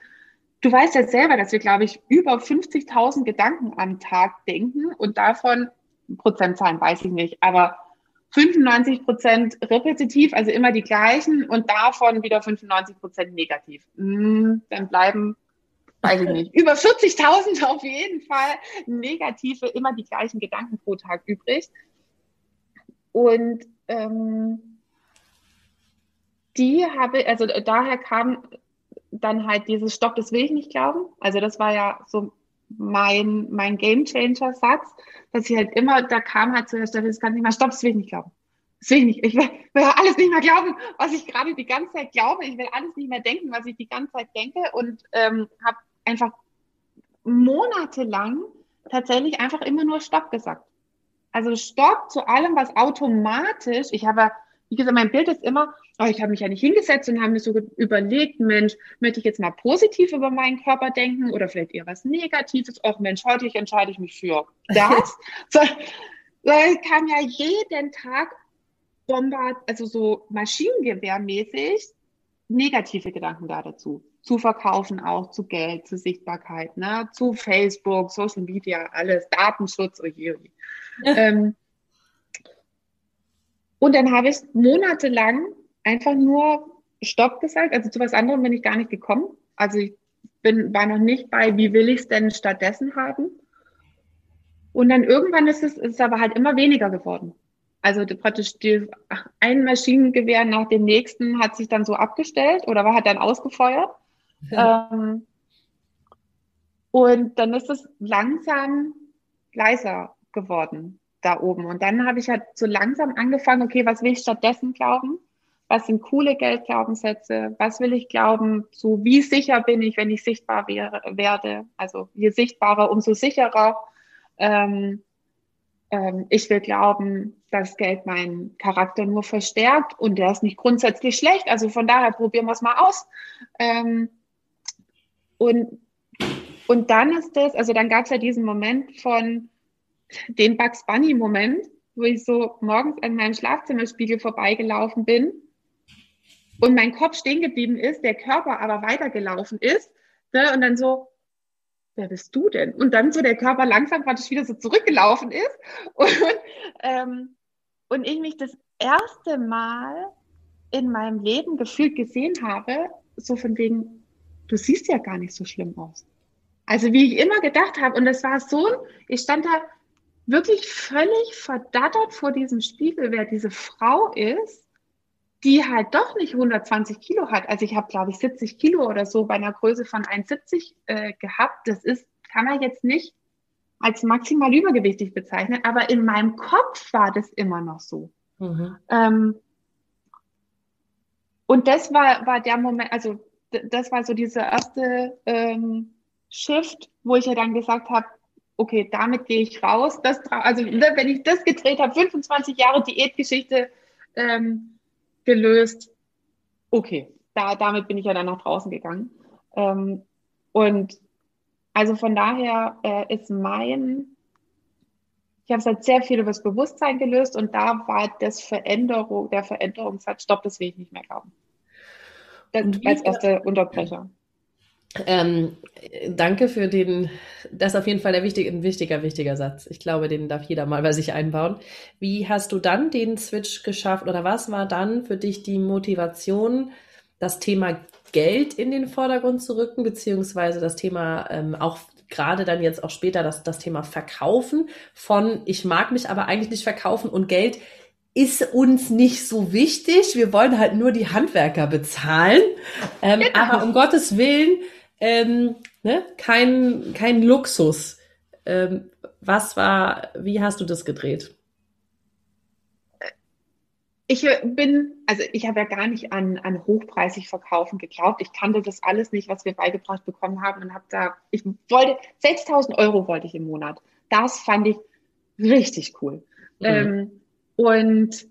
du weißt ja selber, dass wir, glaube ich, über 50.000 Gedanken am Tag denken und davon, Prozentzahlen weiß ich nicht, aber 95 Prozent repetitiv, also immer die gleichen und davon wieder 95 Prozent negativ. Hm, dann bleiben, weiß ich nicht, über 40.000 auf jeden Fall negative, immer die gleichen Gedanken pro Tag übrig. Und ähm, die habe, also daher kam dann halt dieses Stopp, das will ich nicht glauben. Also das war ja so mein, mein Game Changer Satz, dass ich halt immer, da kam halt zuerst, das kann nicht mehr, stopp, das will ich nicht glauben. Das will ich nicht. Ich will, will alles nicht mehr glauben, was ich gerade die ganze Zeit glaube. Ich will alles nicht mehr denken, was ich die ganze Zeit denke und ähm, habe einfach monatelang tatsächlich einfach immer nur Stopp gesagt. Also Stopp zu allem, was automatisch, ich habe, wie gesagt, mein Bild ist immer, oh, ich habe mich ja nicht hingesetzt und habe mir so überlegt, Mensch, möchte ich jetzt mal positiv über meinen Körper denken oder vielleicht eher was Negatives? Oh Mensch, heute entscheide ich mich für das. so, so, ich kam ja jeden Tag bombard, also so Maschinengewehrmäßig negative Gedanken da dazu. Zu verkaufen auch, zu Geld, zu Sichtbarkeit, ne? zu Facebook, Social Media, alles, Datenschutz, oh je, oh. Ähm, und dann habe ich monatelang einfach nur Stopp gesagt. Also zu was anderem bin ich gar nicht gekommen. Also ich bin, war noch nicht bei, wie will ich es denn stattdessen haben? Und dann irgendwann ist es, ist es aber halt immer weniger geworden. Also praktisch die, ein Maschinengewehr nach dem nächsten hat sich dann so abgestellt oder war hat dann ausgefeuert. Ja. Ähm, und dann ist es langsam leiser geworden da oben. Und dann habe ich halt so langsam angefangen, okay, was will ich stattdessen glauben? Was sind coole Geldglaubenssätze? Was will ich glauben? So wie sicher bin ich, wenn ich sichtbar wäre, werde? Also je sichtbarer, umso sicherer. Ähm, ähm, ich will glauben, dass Geld meinen Charakter nur verstärkt und der ist nicht grundsätzlich schlecht. Also von daher probieren wir es mal aus. Ähm, und, und dann ist das, also dann gab es ja diesen Moment von, den Bugs Bunny Moment, wo ich so morgens an meinem Schlafzimmerspiegel vorbeigelaufen bin und mein Kopf stehen geblieben ist, der Körper aber weitergelaufen ist ne, und dann so, wer bist du denn? Und dann so der Körper langsam praktisch wieder so zurückgelaufen ist und, ähm, und ich mich das erste Mal in meinem Leben gefühlt gesehen habe, so von wegen, du siehst ja gar nicht so schlimm aus. Also wie ich immer gedacht habe, und das war so, ich stand da wirklich völlig verdattert vor diesem Spiegel, wer diese Frau ist, die halt doch nicht 120 Kilo hat. Also ich habe, glaube ich, 70 Kilo oder so bei einer Größe von 1,70 äh, gehabt. Das ist, kann man jetzt nicht als maximal übergewichtig bezeichnen, aber in meinem Kopf war das immer noch so. Mhm. Ähm, und das war, war der Moment, also das war so dieser erste ähm, Shift, wo ich ja dann gesagt habe, okay, damit gehe ich raus. Das, also ne, wenn ich das gedreht habe, 25 Jahre Diätgeschichte ähm, gelöst, okay, da, damit bin ich ja dann nach draußen gegangen. Ähm, und also von daher äh, ist mein, ich habe es halt sehr viel über das Bewusstsein gelöst und da war das Veränderung, der Veränderungssatz, stopp, das will ich nicht mehr glauben. Das als erster Unterbrecher. Ähm, danke für den, das ist auf jeden Fall der wichtige, ein wichtiger, wichtiger Satz. Ich glaube, den darf jeder mal bei sich einbauen. Wie hast du dann den Switch geschafft oder was war dann für dich die Motivation, das Thema Geld in den Vordergrund zu rücken, beziehungsweise das Thema ähm, auch gerade dann jetzt auch später das, das Thema Verkaufen von ich mag mich aber eigentlich nicht verkaufen und Geld ist uns nicht so wichtig. Wir wollen halt nur die Handwerker bezahlen. Ähm, genau. Aber um Gottes Willen, ähm, ne, kein, kein Luxus. Ähm, was war, wie hast du das gedreht? Ich bin, also ich habe ja gar nicht an, an hochpreisig verkaufen geglaubt. Ich kannte das alles nicht, was wir beigebracht bekommen haben und habe da, ich wollte, 6000 Euro wollte ich im Monat. Das fand ich richtig cool. Mhm. Ähm, und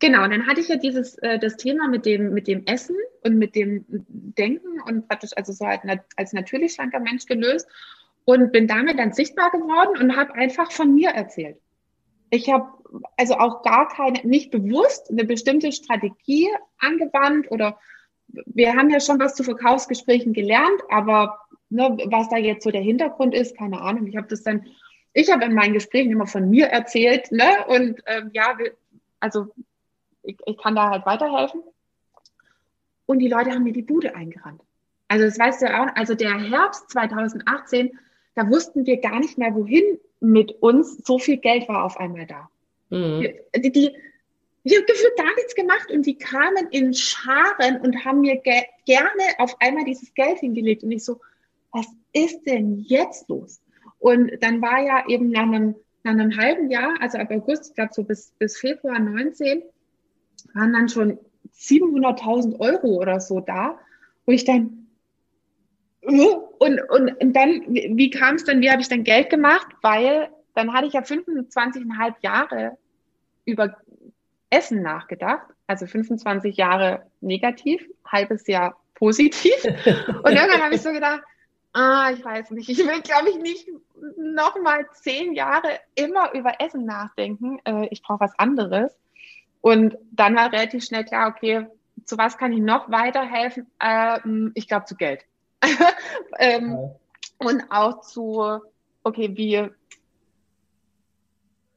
Genau, und dann hatte ich ja dieses äh, das Thema mit dem mit dem Essen und mit dem Denken und praktisch also so halt nat als natürlich schlanker Mensch gelöst und bin damit dann sichtbar geworden und habe einfach von mir erzählt. Ich habe also auch gar keine nicht bewusst eine bestimmte Strategie angewandt oder wir haben ja schon was zu Verkaufsgesprächen gelernt, aber ne, was da jetzt so der Hintergrund ist, keine Ahnung. Ich habe das dann ich habe in meinen Gesprächen immer von mir erzählt, ne? Und ähm, ja, also ich, ich kann da halt weiterhelfen. Und die Leute haben mir die Bude eingerannt. Also das weißt du ja auch, also der Herbst 2018, da wussten wir gar nicht mehr, wohin mit uns. So viel Geld war auf einmal da. Mhm. Die, die, ich habe gefühlt gar nichts gemacht und die kamen in Scharen und haben mir ge gerne auf einmal dieses Geld hingelegt. Und ich so, was ist denn jetzt los? Und dann war ja eben nach einem, nach einem halben Jahr, also ab August, ich glaube so bis, bis Februar 19, waren dann schon 700.000 Euro oder so da, wo ich dann, äh, und, und, und dann, wie, kam es dann, wie habe ich dann Geld gemacht? Weil dann hatte ich ja 25,5 Jahre über Essen nachgedacht, also 25 Jahre negativ, halbes Jahr positiv. Und irgendwann habe ich so gedacht, ah, ich weiß nicht, ich will, glaube ich, nicht nochmal zehn Jahre immer über Essen nachdenken. Äh, ich brauche was anderes. Und dann war relativ schnell klar, okay, zu was kann ich noch weiterhelfen? Ähm, ich glaube zu Geld. ähm, ja. Und auch zu, okay, wie,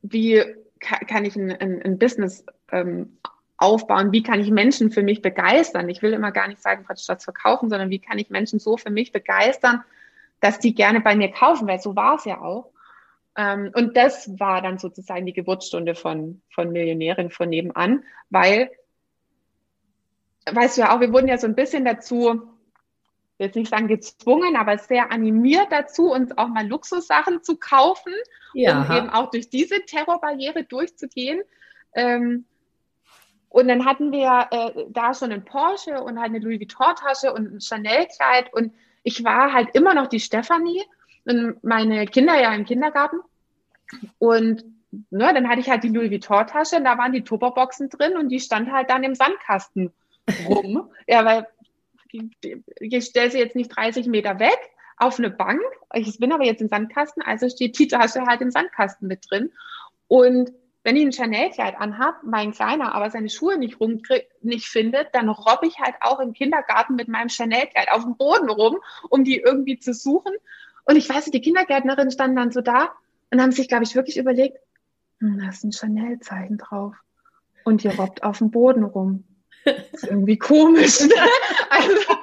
wie kann ich ein, ein, ein Business ähm, aufbauen? Wie kann ich Menschen für mich begeistern? Ich will immer gar nicht sagen, statt verkaufen, sondern wie kann ich Menschen so für mich begeistern, dass die gerne bei mir kaufen, weil so war es ja auch. Ähm, und das war dann sozusagen die Geburtsstunde von, von Millionärin von nebenan, weil, weißt du ja auch, wir wurden ja so ein bisschen dazu, jetzt nicht sagen gezwungen, aber sehr animiert dazu, uns auch mal Luxussachen zu kaufen, ja. um eben auch durch diese Terrorbarriere durchzugehen. Ähm, und dann hatten wir äh, da schon einen Porsche und halt eine Louis Vuitton-Tasche und ein Chanel-Kleid und ich war halt immer noch die Stefanie und meine Kinder ja im Kindergarten. Und ne, dann hatte ich halt die Louis Vuitton-Tasche, da waren die Tupperboxen drin und die stand halt dann im Sandkasten rum. ja, weil ich stelle sie jetzt nicht 30 Meter weg auf eine Bank. Ich bin aber jetzt im Sandkasten, also steht die Tasche halt im Sandkasten mit drin. Und wenn ich ein Chanel-Kleid anhab, mein Kleiner aber seine Schuhe nicht rum nicht findet, dann robbe ich halt auch im Kindergarten mit meinem Chanel-Kleid auf dem Boden rum, um die irgendwie zu suchen. Und ich weiß, die Kindergärtnerinnen standen dann so da und haben sich, glaube ich, wirklich überlegt, hm, da ist ein Chanel-Zeichen drauf. Und ihr robbt auf dem Boden rum. Das ist irgendwie komisch. Ne? Also,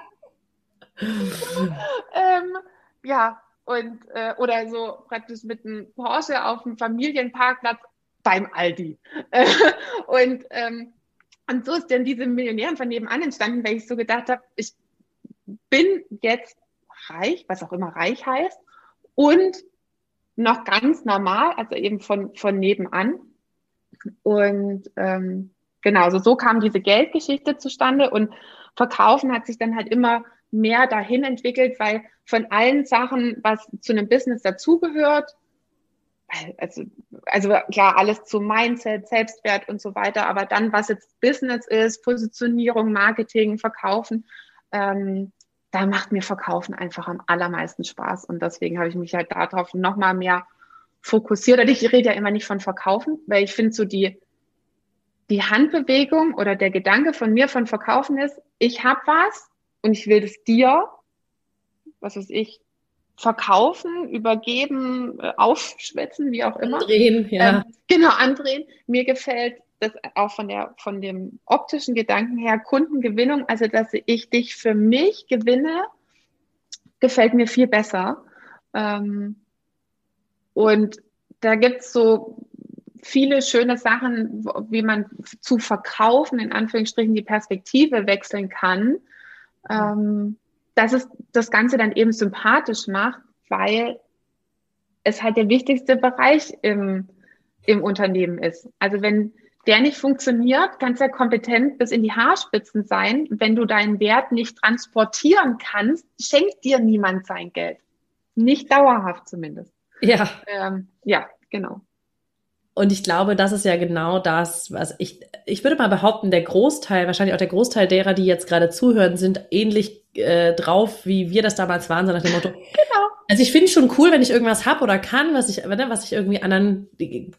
ähm, ja, und äh, oder so praktisch mit einem Porsche auf dem Familienparkplatz beim Aldi. und ähm, Und so ist dann diese Millionären von nebenan entstanden, weil ich so gedacht habe, ich bin jetzt reich, was auch immer reich heißt, und noch ganz normal, also eben von, von nebenan. Und ähm, genau, also so kam diese Geldgeschichte zustande und Verkaufen hat sich dann halt immer mehr dahin entwickelt, weil von allen Sachen, was zu einem Business dazugehört, also, also klar, alles zu Mindset, Selbstwert und so weiter, aber dann, was jetzt Business ist, Positionierung, Marketing, Verkaufen, ähm, da macht mir Verkaufen einfach am allermeisten Spaß. Und deswegen habe ich mich halt darauf nochmal mehr fokussiert. Und ich rede ja immer nicht von Verkaufen, weil ich finde so die, die Handbewegung oder der Gedanke von mir von Verkaufen ist, ich habe was und ich will das dir, was weiß ich, verkaufen, übergeben, äh, aufschwätzen, wie auch immer. Andrehen, ja. Ähm, genau, andrehen. Mir gefällt das auch von der, von dem optischen Gedanken her, Kundengewinnung, also dass ich dich für mich gewinne, gefällt mir viel besser. Ähm, und da gibt's so viele schöne Sachen, wie man zu verkaufen, in Anführungsstrichen, die Perspektive wechseln kann. Ähm, dass es das Ganze dann eben sympathisch macht, weil es halt der wichtigste Bereich im, im Unternehmen ist. Also wenn der nicht funktioniert, kannst ja kompetent bis in die Haarspitzen sein. Wenn du deinen Wert nicht transportieren kannst, schenkt dir niemand sein Geld. Nicht dauerhaft zumindest. Ja. Ähm, ja, genau. Und ich glaube, das ist ja genau das, was ich, ich würde mal behaupten, der Großteil, wahrscheinlich auch der Großteil derer, die jetzt gerade zuhören, sind ähnlich äh, drauf, wie wir das damals waren, so nach dem Motto. Genau. Also ich finde es schon cool, wenn ich irgendwas hab oder kann, was ich, ne, was ich irgendwie anderen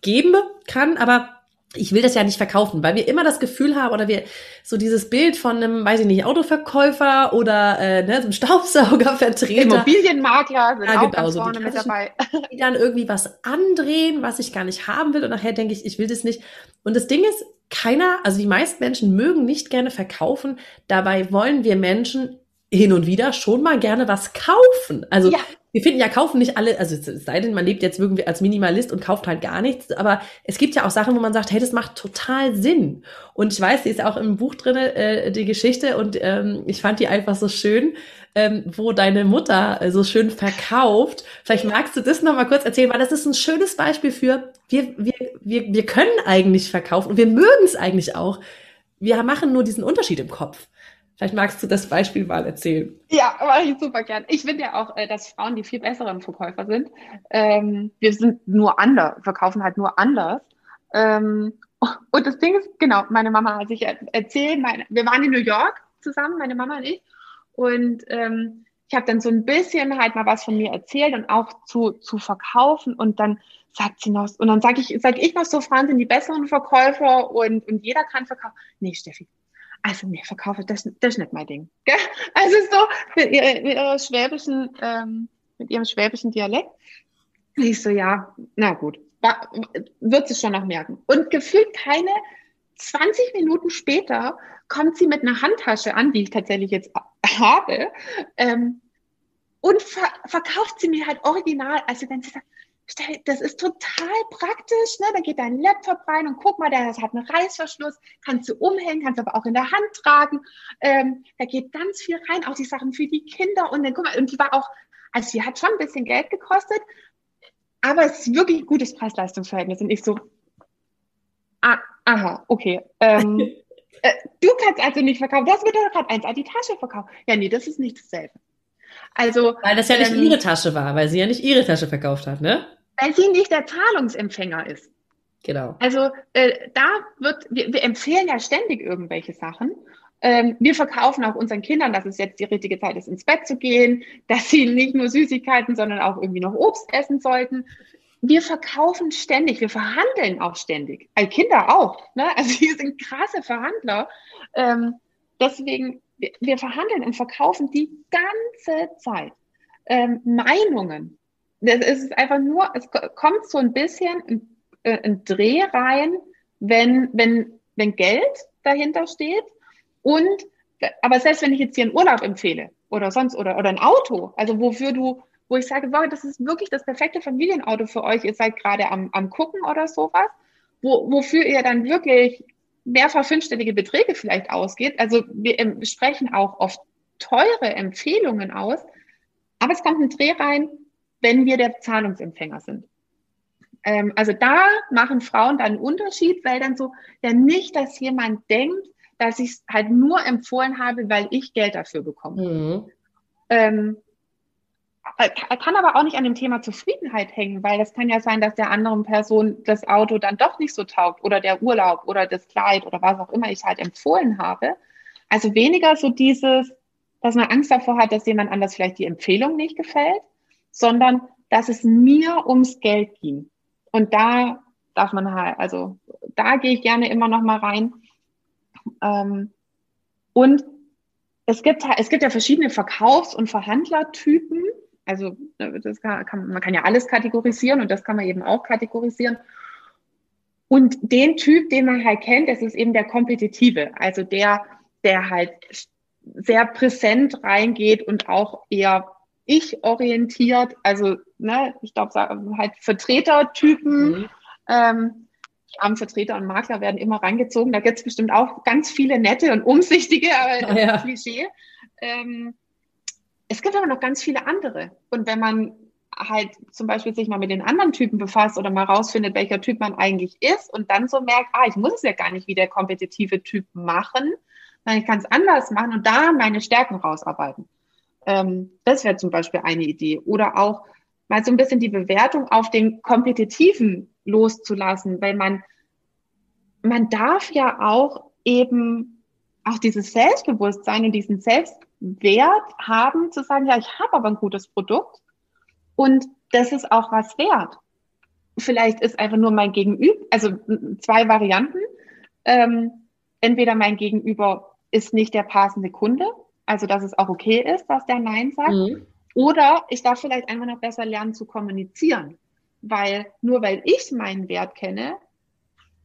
geben kann, aber ich will das ja nicht verkaufen, weil wir immer das Gefühl haben oder wir so dieses Bild von einem, weiß ich nicht, Autoverkäufer oder äh, ne, so einem Staubsaugervertreter. Immobilienmakler sind ja, auch genau, ganz vorne so mit dabei. Die dann irgendwie was andrehen, was ich gar nicht haben will und nachher denke ich, ich will das nicht. Und das Ding ist, keiner, also die meisten Menschen mögen nicht gerne verkaufen. Dabei wollen wir Menschen hin und wieder schon mal gerne was kaufen. Also ja. wir finden ja kaufen nicht alle, also es sei denn, man lebt jetzt irgendwie als Minimalist und kauft halt gar nichts, aber es gibt ja auch Sachen, wo man sagt, hey, das macht total Sinn. Und ich weiß, die ist auch im Buch drinne, äh, die Geschichte, und ähm, ich fand die einfach so schön, ähm, wo deine Mutter äh, so schön verkauft. Vielleicht magst du das noch mal kurz erzählen, weil das ist ein schönes Beispiel für, wir, wir, wir, wir können eigentlich verkaufen und wir mögen es eigentlich auch. Wir machen nur diesen Unterschied im Kopf. Vielleicht magst du das Beispiel mal erzählen. Ja, mache ich super gern. Ich finde ja auch, äh, dass Frauen die viel besseren Verkäufer sind. Ähm, wir sind nur anders, verkaufen halt nur anders. Ähm, und das Ding ist, genau, meine Mama hat sich erzählt, meine, wir waren in New York zusammen, meine Mama und ich. Und ähm, ich habe dann so ein bisschen halt mal was von mir erzählt und auch zu, zu verkaufen. Und dann sagt sie noch, und dann sage ich, sag ich noch so, Frauen sind die besseren Verkäufer und, und jeder kann verkaufen. Nee, Steffi, also nee, verkaufe, das, das ist nicht mein Ding. Gell? Also so mit, ihrer, mit ihrer schwäbischen, ähm, mit ihrem schwäbischen Dialekt. Ich so, ja, na gut, da, wird sie schon noch merken. Und gefühlt keine 20 Minuten später kommt sie mit einer Handtasche an, die ich tatsächlich jetzt habe, ähm, und ver verkauft sie mir halt original. Also wenn sie sagt, das ist total praktisch, ne? Da geht dein Laptop rein und guck mal, das hat einen Reißverschluss, kannst du umhängen, kannst aber auch in der Hand tragen. Ähm, da geht ganz viel rein, auch die Sachen für die Kinder und dann guck mal, und die war auch, also die hat schon ein bisschen Geld gekostet, aber es ist wirklich ein gutes Preis-Leistungs-Verhältnis. Und ich so, ah, aha, okay. Ähm, äh, du kannst also nicht verkaufen. Hast mir doch gerade eins an die Tasche verkauft. Ja, nee, das ist nicht dasselbe. Also, weil das ja nicht ähm, ihre Tasche war, weil sie ja nicht ihre Tasche verkauft hat, ne? Weil sie nicht der Zahlungsempfänger ist. Genau. Also äh, da wird, wir, wir empfehlen ja ständig irgendwelche Sachen. Ähm, wir verkaufen auch unseren Kindern, dass es jetzt die richtige Zeit ist, ins Bett zu gehen, dass sie nicht nur Süßigkeiten, sondern auch irgendwie noch Obst essen sollten. Wir verkaufen ständig, wir verhandeln auch ständig. Als Kinder auch. Ne? Also wir sind krasse Verhandler. Ähm, deswegen wir, wir verhandeln und verkaufen die ganze Zeit. Ähm, Meinungen. Das ist einfach nur, es kommt so ein bisschen ein, äh, ein Dreh rein, wenn, wenn, wenn Geld dahinter steht. Und, aber selbst wenn ich jetzt hier einen Urlaub empfehle oder sonst, oder, oder ein Auto, also wofür du, wo ich sage, wow, das ist wirklich das perfekte Familienauto für euch, ihr seid gerade am, am gucken oder sowas, wo, wofür ihr dann wirklich mehrfach fünfstellige Beträge vielleicht ausgeht. Also wir sprechen auch oft teure Empfehlungen aus, aber es kommt ein Dreh rein, wenn wir der Zahlungsempfänger sind. Ähm, also da machen Frauen dann einen Unterschied, weil dann so, ja nicht, dass jemand denkt, dass ich es halt nur empfohlen habe, weil ich Geld dafür bekomme. Mhm. Ähm, kann aber auch nicht an dem Thema Zufriedenheit hängen, weil das kann ja sein, dass der anderen Person das Auto dann doch nicht so taugt oder der Urlaub oder das Kleid oder was auch immer ich halt empfohlen habe. Also weniger so dieses, dass man Angst davor hat, dass jemand anders vielleicht die Empfehlung nicht gefällt, sondern dass es mir ums Geld ging. Und da darf man halt, also da gehe ich gerne immer noch mal rein. Ähm, und es gibt, es gibt ja verschiedene Verkaufs- und Verhandlertypen. Also das kann, kann, man kann ja alles kategorisieren und das kann man eben auch kategorisieren. Und den Typ, den man halt kennt, das ist eben der kompetitive, also der, der halt sehr präsent reingeht und auch eher ich orientiert, also ne, ich glaube halt Vertretertypen. Mhm. Ähm, armen Vertreter und Makler werden immer reingezogen. Da gibt es bestimmt auch ganz viele nette und umsichtige, aber das ja. Klischee. Ähm, es gibt aber noch ganz viele andere. Und wenn man halt zum Beispiel sich mal mit den anderen Typen befasst oder mal rausfindet, welcher Typ man eigentlich ist und dann so merkt, ah, ich muss es ja gar nicht wie der kompetitive Typ machen, sondern ich kann es anders machen und da meine Stärken rausarbeiten. Ähm, das wäre zum Beispiel eine Idee. Oder auch mal so ein bisschen die Bewertung auf den kompetitiven loszulassen, weil man, man darf ja auch eben auch dieses Selbstbewusstsein und diesen Selbst Wert haben, zu sagen, ja, ich habe aber ein gutes Produkt und das ist auch was wert. Vielleicht ist einfach nur mein Gegenüber, also zwei Varianten. Ähm, entweder mein Gegenüber ist nicht der passende Kunde, also dass es auch okay ist, dass der Nein sagt, mhm. oder ich darf vielleicht einfach noch besser lernen zu kommunizieren, weil nur weil ich meinen Wert kenne,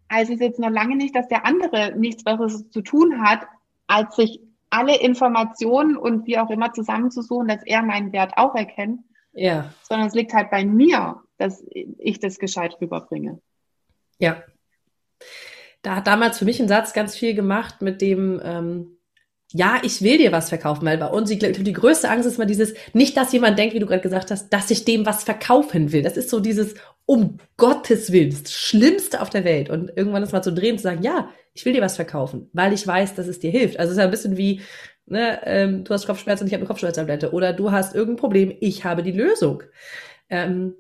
also ist jetzt noch lange nicht, dass der andere nichts Besseres zu tun hat, als sich alle Informationen und wie auch immer zusammenzusuchen, dass er meinen Wert auch erkennt. Ja. Sondern es liegt halt bei mir, dass ich das gescheit rüberbringe. Ja. Da hat damals für mich ein Satz ganz viel gemacht mit dem, ähm, ja, ich will dir was verkaufen, weil bei uns, glaube, die größte Angst ist mal dieses, nicht, dass jemand denkt, wie du gerade gesagt hast, dass ich dem was verkaufen will. Das ist so dieses, um Gottes Willen, das Schlimmste auf der Welt. Und irgendwann ist mal zu drehen, zu sagen, ja, ich will dir was verkaufen, weil ich weiß, dass es dir hilft. Also es ist ja ein bisschen wie, ne, ähm, du hast Kopfschmerzen und ich habe eine Kopfschmerztablette. Oder du hast irgendein Problem, ich habe die Lösung. Ähm,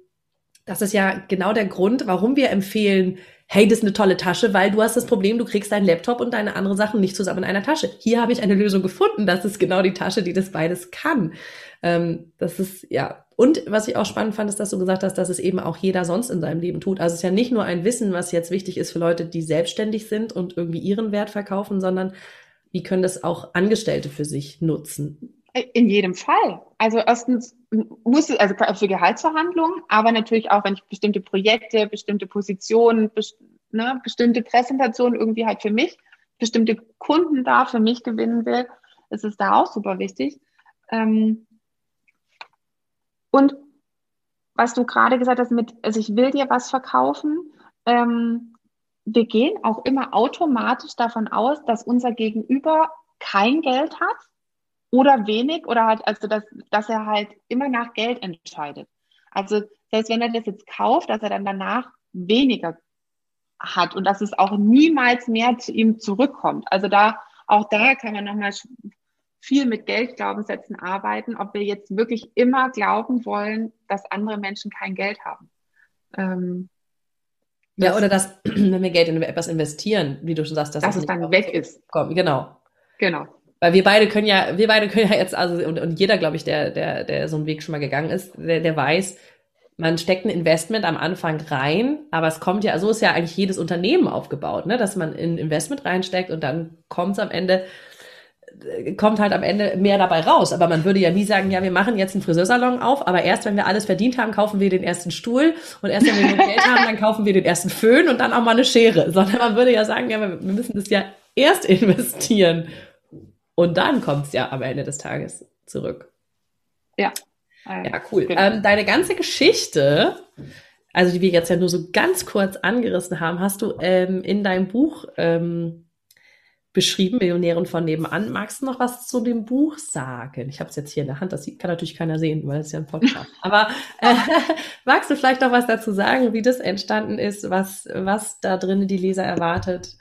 das ist ja genau der Grund, warum wir empfehlen, hey, das ist eine tolle Tasche, weil du hast das Problem, du kriegst deinen Laptop und deine anderen Sachen nicht zusammen in einer Tasche. Hier habe ich eine Lösung gefunden. Das ist genau die Tasche, die das beides kann. Ähm, das ist, ja. Und was ich auch spannend fand, ist, dass du gesagt hast, dass es eben auch jeder sonst in seinem Leben tut. Also es ist ja nicht nur ein Wissen, was jetzt wichtig ist für Leute, die selbstständig sind und irgendwie ihren Wert verkaufen, sondern wie können das auch Angestellte für sich nutzen? In jedem Fall. Also erstens muss es, also für Gehaltsverhandlungen, aber natürlich auch, wenn ich bestimmte Projekte, bestimmte Positionen, best, ne, bestimmte Präsentationen irgendwie halt für mich, bestimmte Kunden da für mich gewinnen will, ist es da auch super wichtig. Ähm, und was du gerade gesagt hast mit, also ich will dir was verkaufen, ähm, wir gehen auch immer automatisch davon aus, dass unser Gegenüber kein Geld hat oder wenig oder halt, also dass, dass er halt immer nach Geld entscheidet. Also selbst wenn er das jetzt kauft, dass er dann danach weniger hat und dass es auch niemals mehr zu ihm zurückkommt. Also da, auch da kann man nochmal viel mit Geldglaubenssätzen arbeiten, ob wir jetzt wirklich immer glauben wollen, dass andere Menschen kein Geld haben. Ähm, ja, oder dass, wenn wir Geld in etwas investieren, wie du schon sagst, dass, dass es dann weg ist. Kommt. Genau. Genau. Weil wir beide können ja, wir beide können ja jetzt, also, und, und jeder, glaube ich, der, der, der so einen Weg schon mal gegangen ist, der, der weiß, man steckt ein Investment am Anfang rein, aber es kommt ja, so ist ja eigentlich jedes Unternehmen aufgebaut, ne, dass man ein Investment reinsteckt und dann kommt es am Ende, kommt halt am Ende mehr dabei raus. Aber man würde ja nie sagen, ja, wir machen jetzt einen Friseursalon auf, aber erst wenn wir alles verdient haben, kaufen wir den ersten Stuhl und erst wenn wir Geld haben, dann kaufen wir den ersten Föhn und dann auch mal eine Schere. Sondern man würde ja sagen, ja, wir müssen das ja erst investieren und dann kommt es ja am Ende des Tages zurück. Ja. Ja, cool. Genau. Ähm, deine ganze Geschichte, also die wir jetzt ja nur so ganz kurz angerissen haben, hast du ähm, in deinem Buch ähm, beschrieben, Millionären von nebenan. Magst du noch was zu dem Buch sagen? Ich habe es jetzt hier in der Hand, das kann natürlich keiner sehen, weil es ja ein Podcast. Aber äh, magst du vielleicht noch was dazu sagen, wie das entstanden ist, was, was da drin die Leser erwartet?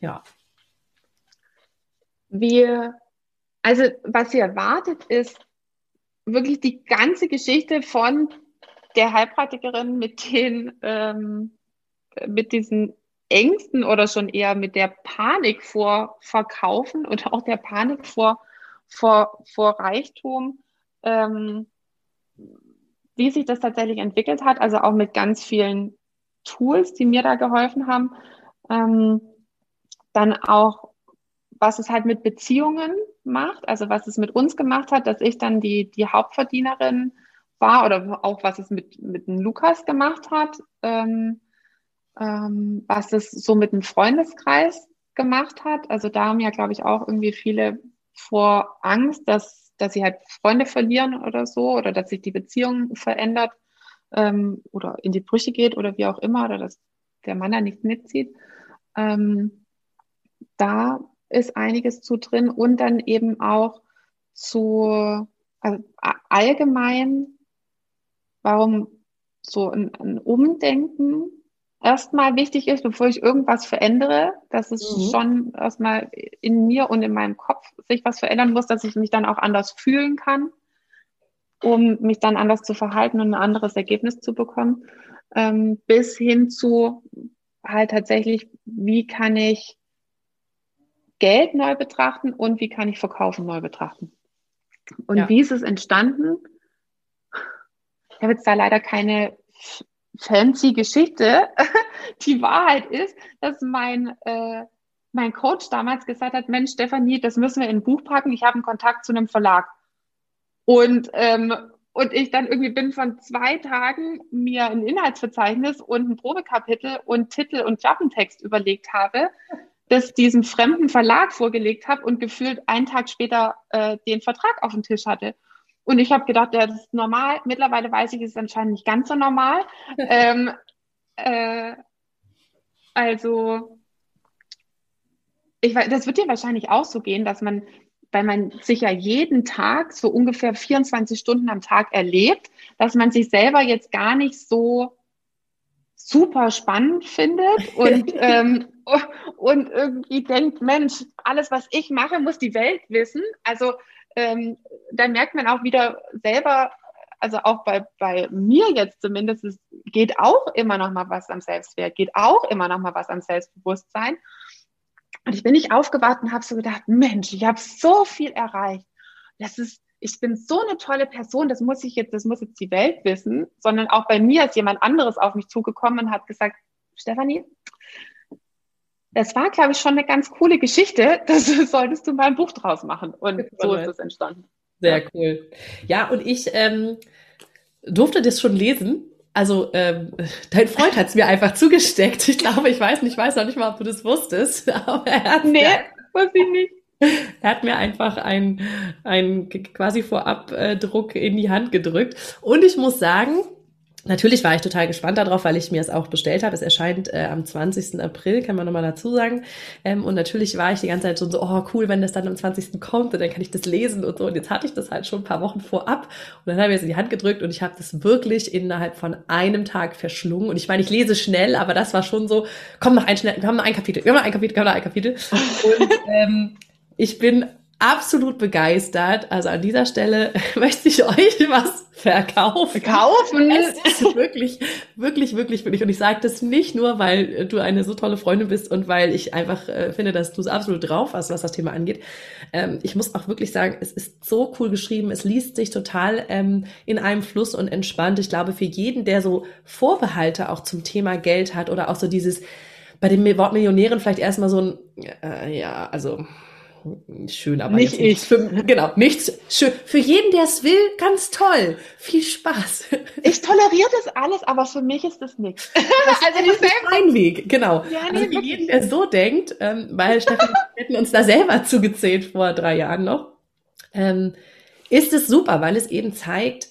Ja. Wir, also was sie erwartet, ist wirklich die ganze Geschichte von der Heilpraktikerin mit den ähm, mit diesen Ängsten oder schon eher mit der Panik vor Verkaufen und auch der Panik vor, vor, vor Reichtum, ähm, wie sich das tatsächlich entwickelt hat, also auch mit ganz vielen Tools, die mir da geholfen haben. Ähm, dann auch, was es halt mit Beziehungen macht, also was es mit uns gemacht hat, dass ich dann die, die Hauptverdienerin war oder auch was es mit, mit Lukas gemacht hat. Ähm, ähm, was es so mit dem Freundeskreis gemacht hat. Also da haben ja, glaube ich, auch irgendwie viele vor Angst, dass, dass sie halt Freunde verlieren oder so oder dass sich die Beziehung verändert ähm, oder in die Brüche geht oder wie auch immer oder dass der Mann da nicht mitzieht. Ähm, da ist einiges zu drin und dann eben auch zu also allgemein, warum so ein, ein Umdenken erstmal wichtig ist, bevor ich irgendwas verändere, dass es mhm. schon erstmal in mir und in meinem Kopf sich was verändern muss, dass ich mich dann auch anders fühlen kann, um mich dann anders zu verhalten und ein anderes Ergebnis zu bekommen, ähm, bis hin zu halt tatsächlich, wie kann ich Geld neu betrachten und wie kann ich Verkaufen neu betrachten. Und ja. wie ist es entstanden? Ich habe jetzt da leider keine fancy Geschichte. Die Wahrheit ist, dass mein, äh, mein Coach damals gesagt hat, Mensch, Stefanie, das müssen wir in ein Buch packen. Ich habe einen Kontakt zu einem Verlag. Und, ähm, und ich dann irgendwie bin von zwei Tagen mir ein Inhaltsverzeichnis und ein Probekapitel und Titel und Klappentext überlegt habe, das diesem fremden Verlag vorgelegt habe und gefühlt einen Tag später äh, den Vertrag auf dem Tisch hatte. Und ich habe gedacht, ja, das ist normal. Mittlerweile weiß ich, es ist anscheinend nicht ganz so normal. ähm, äh, also, ich, das wird dir wahrscheinlich auch so gehen, dass man, weil man sich ja jeden Tag so ungefähr 24 Stunden am Tag erlebt, dass man sich selber jetzt gar nicht so super spannend findet und, ähm, und irgendwie denkt, Mensch, alles, was ich mache, muss die Welt wissen. Also ähm, dann merkt man auch wieder selber, also auch bei, bei mir jetzt zumindest, es geht auch immer noch mal was am Selbstwert, geht auch immer noch mal was am Selbstbewusstsein. Und ich bin nicht aufgewacht und habe so gedacht, Mensch, ich habe so viel erreicht. Das ist, ich bin so eine tolle Person, das muss ich jetzt, das muss jetzt die Welt wissen, sondern auch bei mir ist jemand anderes auf mich zugekommen und hat gesagt, Stefanie, das war, glaube ich, schon eine ganz coole Geschichte. Das solltest du mal ein Buch draus machen. Und so ist es entstanden. Sehr cool. Ja, und ich ähm, durfte das schon lesen. Also ähm, dein Freund hat es mir einfach zugesteckt. Ich glaube, ich weiß nicht, ich weiß noch nicht mal, ob du das wusstest. Aber er hat nee, wusste ich nicht. Er hat mir einfach ein, ein quasi Vorabdruck in die Hand gedrückt. Und ich muss sagen, Natürlich war ich total gespannt darauf, weil ich mir es auch bestellt habe. Es erscheint äh, am 20. April, kann man nochmal dazu sagen. Ähm, und natürlich war ich die ganze Zeit schon so, oh cool, wenn das dann am 20. kommt und dann kann ich das lesen und so. Und jetzt hatte ich das halt schon ein paar Wochen vorab. Und dann habe ich es in die Hand gedrückt und ich habe das wirklich innerhalb von einem Tag verschlungen. Und ich meine, ich lese schnell, aber das war schon so, komm noch ein schnell, haben noch ein Kapitel, haben noch ein Kapitel, haben noch ein Kapitel. Und ähm, ich bin absolut begeistert. Also an dieser Stelle möchte ich euch was verkaufen. Verkaufen? Es ist wirklich, wirklich, wirklich, wirklich. Und ich sage das nicht nur, weil du eine so tolle Freundin bist und weil ich einfach äh, finde, dass du es absolut drauf hast, was das Thema angeht. Ähm, ich muss auch wirklich sagen, es ist so cool geschrieben. Es liest sich total ähm, in einem Fluss und entspannt. Ich glaube, für jeden, der so Vorbehalte auch zum Thema Geld hat oder auch so dieses bei dem Wort Millionären vielleicht erstmal so ein, äh, ja, also schön, aber nicht ich. Für, genau, nichts schön. Für jeden, der es will, ganz toll. Viel Spaß. Ich toleriere das alles, aber für mich ist das nichts. also das ist mein Weg, genau. Ja, nee, also für jeden, der so denkt, ähm, weil Stefan hätten uns da selber zugezählt vor drei Jahren noch, ähm, ist es super, weil es eben zeigt,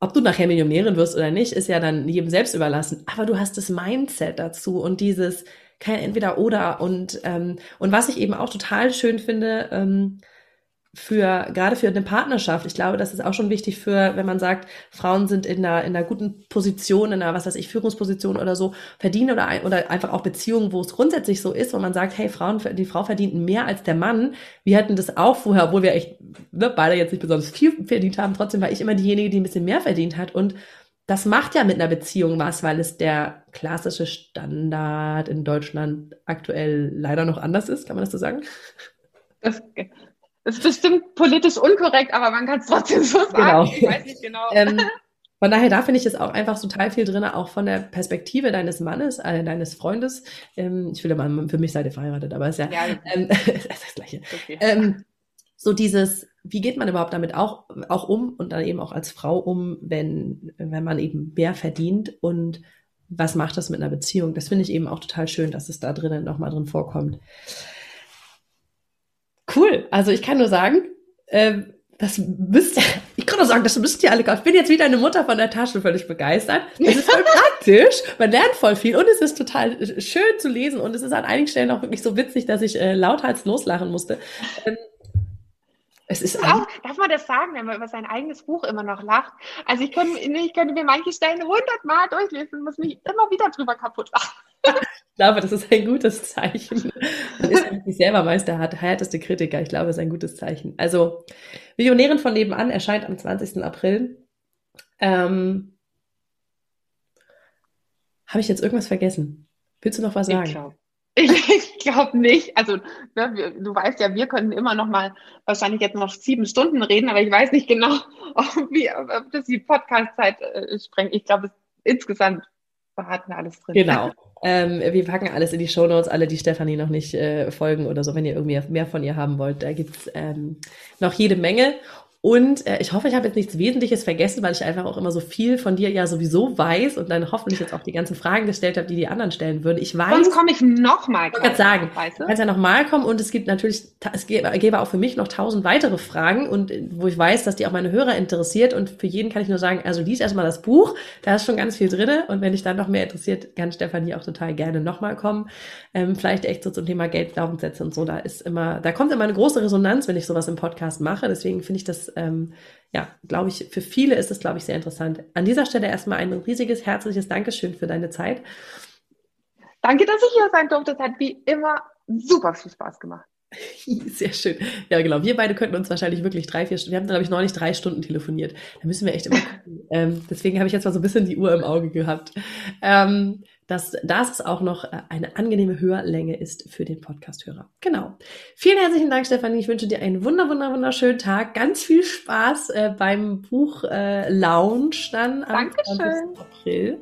ob du nachher Millionärin wirst oder nicht, ist ja dann jedem selbst überlassen. Aber du hast das Mindset dazu und dieses, kein Entweder-Oder. Und, ähm, und was ich eben auch total schön finde, ähm, für, gerade für eine Partnerschaft, ich glaube, das ist auch schon wichtig für, wenn man sagt, Frauen sind in einer, in einer guten Position, in einer, was weiß ich, Führungsposition oder so, verdienen oder, oder einfach auch Beziehungen, wo es grundsätzlich so ist, wo man sagt, hey, Frauen, die Frau verdient mehr als der Mann. Wir hatten das auch vorher, obwohl wir echt, ne, beide jetzt nicht besonders viel verdient haben, trotzdem war ich immer diejenige, die ein bisschen mehr verdient hat und das macht ja mit einer Beziehung was, weil es der klassische Standard in Deutschland aktuell leider noch anders ist, kann man das so sagen? Das, das ist bestimmt politisch unkorrekt, aber man kann es trotzdem so sagen. Genau. Ich weiß nicht genau. Ähm, von daher, da finde ich es auch einfach total viel drin, auch von der Perspektive deines Mannes, äh, deines Freundes. Ähm, ich will ja mal, für mich seid ihr verheiratet, aber ist ja, ja. Ähm, ist das Gleiche. Okay. Ähm, so dieses, wie geht man überhaupt damit auch, auch um und dann eben auch als Frau um, wenn, wenn man eben mehr verdient und was macht das mit einer Beziehung? Das finde ich eben auch total schön, dass es da drinnen nochmal drin vorkommt. Cool. Also ich kann nur sagen, ähm, das müsst ihr, ich kann nur sagen, das müsst ihr alle kaufen. Ich bin jetzt wieder eine Mutter von der Tasche völlig begeistert. Es ist voll praktisch. Man lernt voll viel und es ist total schön zu lesen und es ist an einigen Stellen auch wirklich so witzig, dass ich äh, lauthals loslachen musste. Ähm, es ist auch, darf man das sagen, wenn man über sein eigenes Buch immer noch lacht? Also ich könnte, ich könnte mir manche Stellen hundertmal durchlesen, muss mich immer wieder drüber kaputt lachen. Ich glaube, das ist ein gutes Zeichen. Man ist eigentlich selber meist der härteste Kritiker. Ich glaube, es ist ein gutes Zeichen. Also, Millionärin von nebenan erscheint am 20. April. Ähm, Habe ich jetzt irgendwas vergessen? Willst du noch was sagen? Ich glaube ich glaube nicht. Also, ne, wir, du weißt ja, wir können immer noch mal wahrscheinlich jetzt noch sieben Stunden reden, aber ich weiß nicht genau, ob, wie, ob das die Podcast-Zeit äh, sprengt. Ich glaube, insgesamt hatten wir alles drin. Genau. Ähm, wir packen alles in die Show Notes, alle, die Stefanie noch nicht äh, folgen oder so, wenn ihr irgendwie mehr von ihr haben wollt. Da gibt's ähm, noch jede Menge. Und äh, ich hoffe, ich habe jetzt nichts Wesentliches vergessen, weil ich einfach auch immer so viel von dir ja sowieso weiß und dann hoffentlich jetzt auch die ganzen Fragen gestellt habe, die die anderen stellen würden. Ich weiß. Sonst komme ich nochmal. Ich wollte sagen, weißt du kannst ja nochmal kommen und es gibt natürlich, es gäbe auch für mich noch tausend weitere Fragen und äh, wo ich weiß, dass die auch meine Hörer interessiert und für jeden kann ich nur sagen, also lies erstmal das Buch, da ist schon ganz viel drinne und wenn dich dann noch mehr interessiert, kann Stefanie auch total gerne nochmal kommen. Ähm, vielleicht echt so zum Thema Geldglaubenssätze und so, da ist immer, da kommt immer eine große Resonanz, wenn ich sowas im Podcast mache, deswegen finde ich das ähm, ja, glaube ich, für viele ist es, glaube ich, sehr interessant. An dieser Stelle erstmal ein riesiges, herzliches Dankeschön für deine Zeit. Danke, dass ich hier sein durfte. Es hat wie immer super viel Spaß gemacht. Sehr schön. Ja, genau. Wir beide könnten uns wahrscheinlich wirklich drei, vier Stunden, wir haben, glaube ich, neulich drei Stunden telefoniert. Da müssen wir echt immer gucken. ähm, deswegen habe ich jetzt mal so ein bisschen die Uhr im Auge gehabt. Ähm, dass das auch noch äh, eine angenehme Hörlänge ist für den Podcast-Hörer. Genau. Vielen herzlichen Dank, Stefanie. Ich wünsche dir einen wunder, wunder, wunderschönen Tag. Ganz viel Spaß äh, beim Buch äh, dann am Dankeschön. 20. April.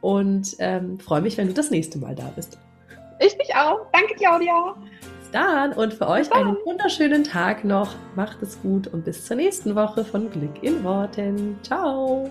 Und ähm, freue mich, wenn du das nächste Mal da bist. Ich mich auch. Danke, Claudia. Bis dann und für euch einen wunderschönen Tag noch. Macht es gut und bis zur nächsten Woche von Glück in Worten. Ciao.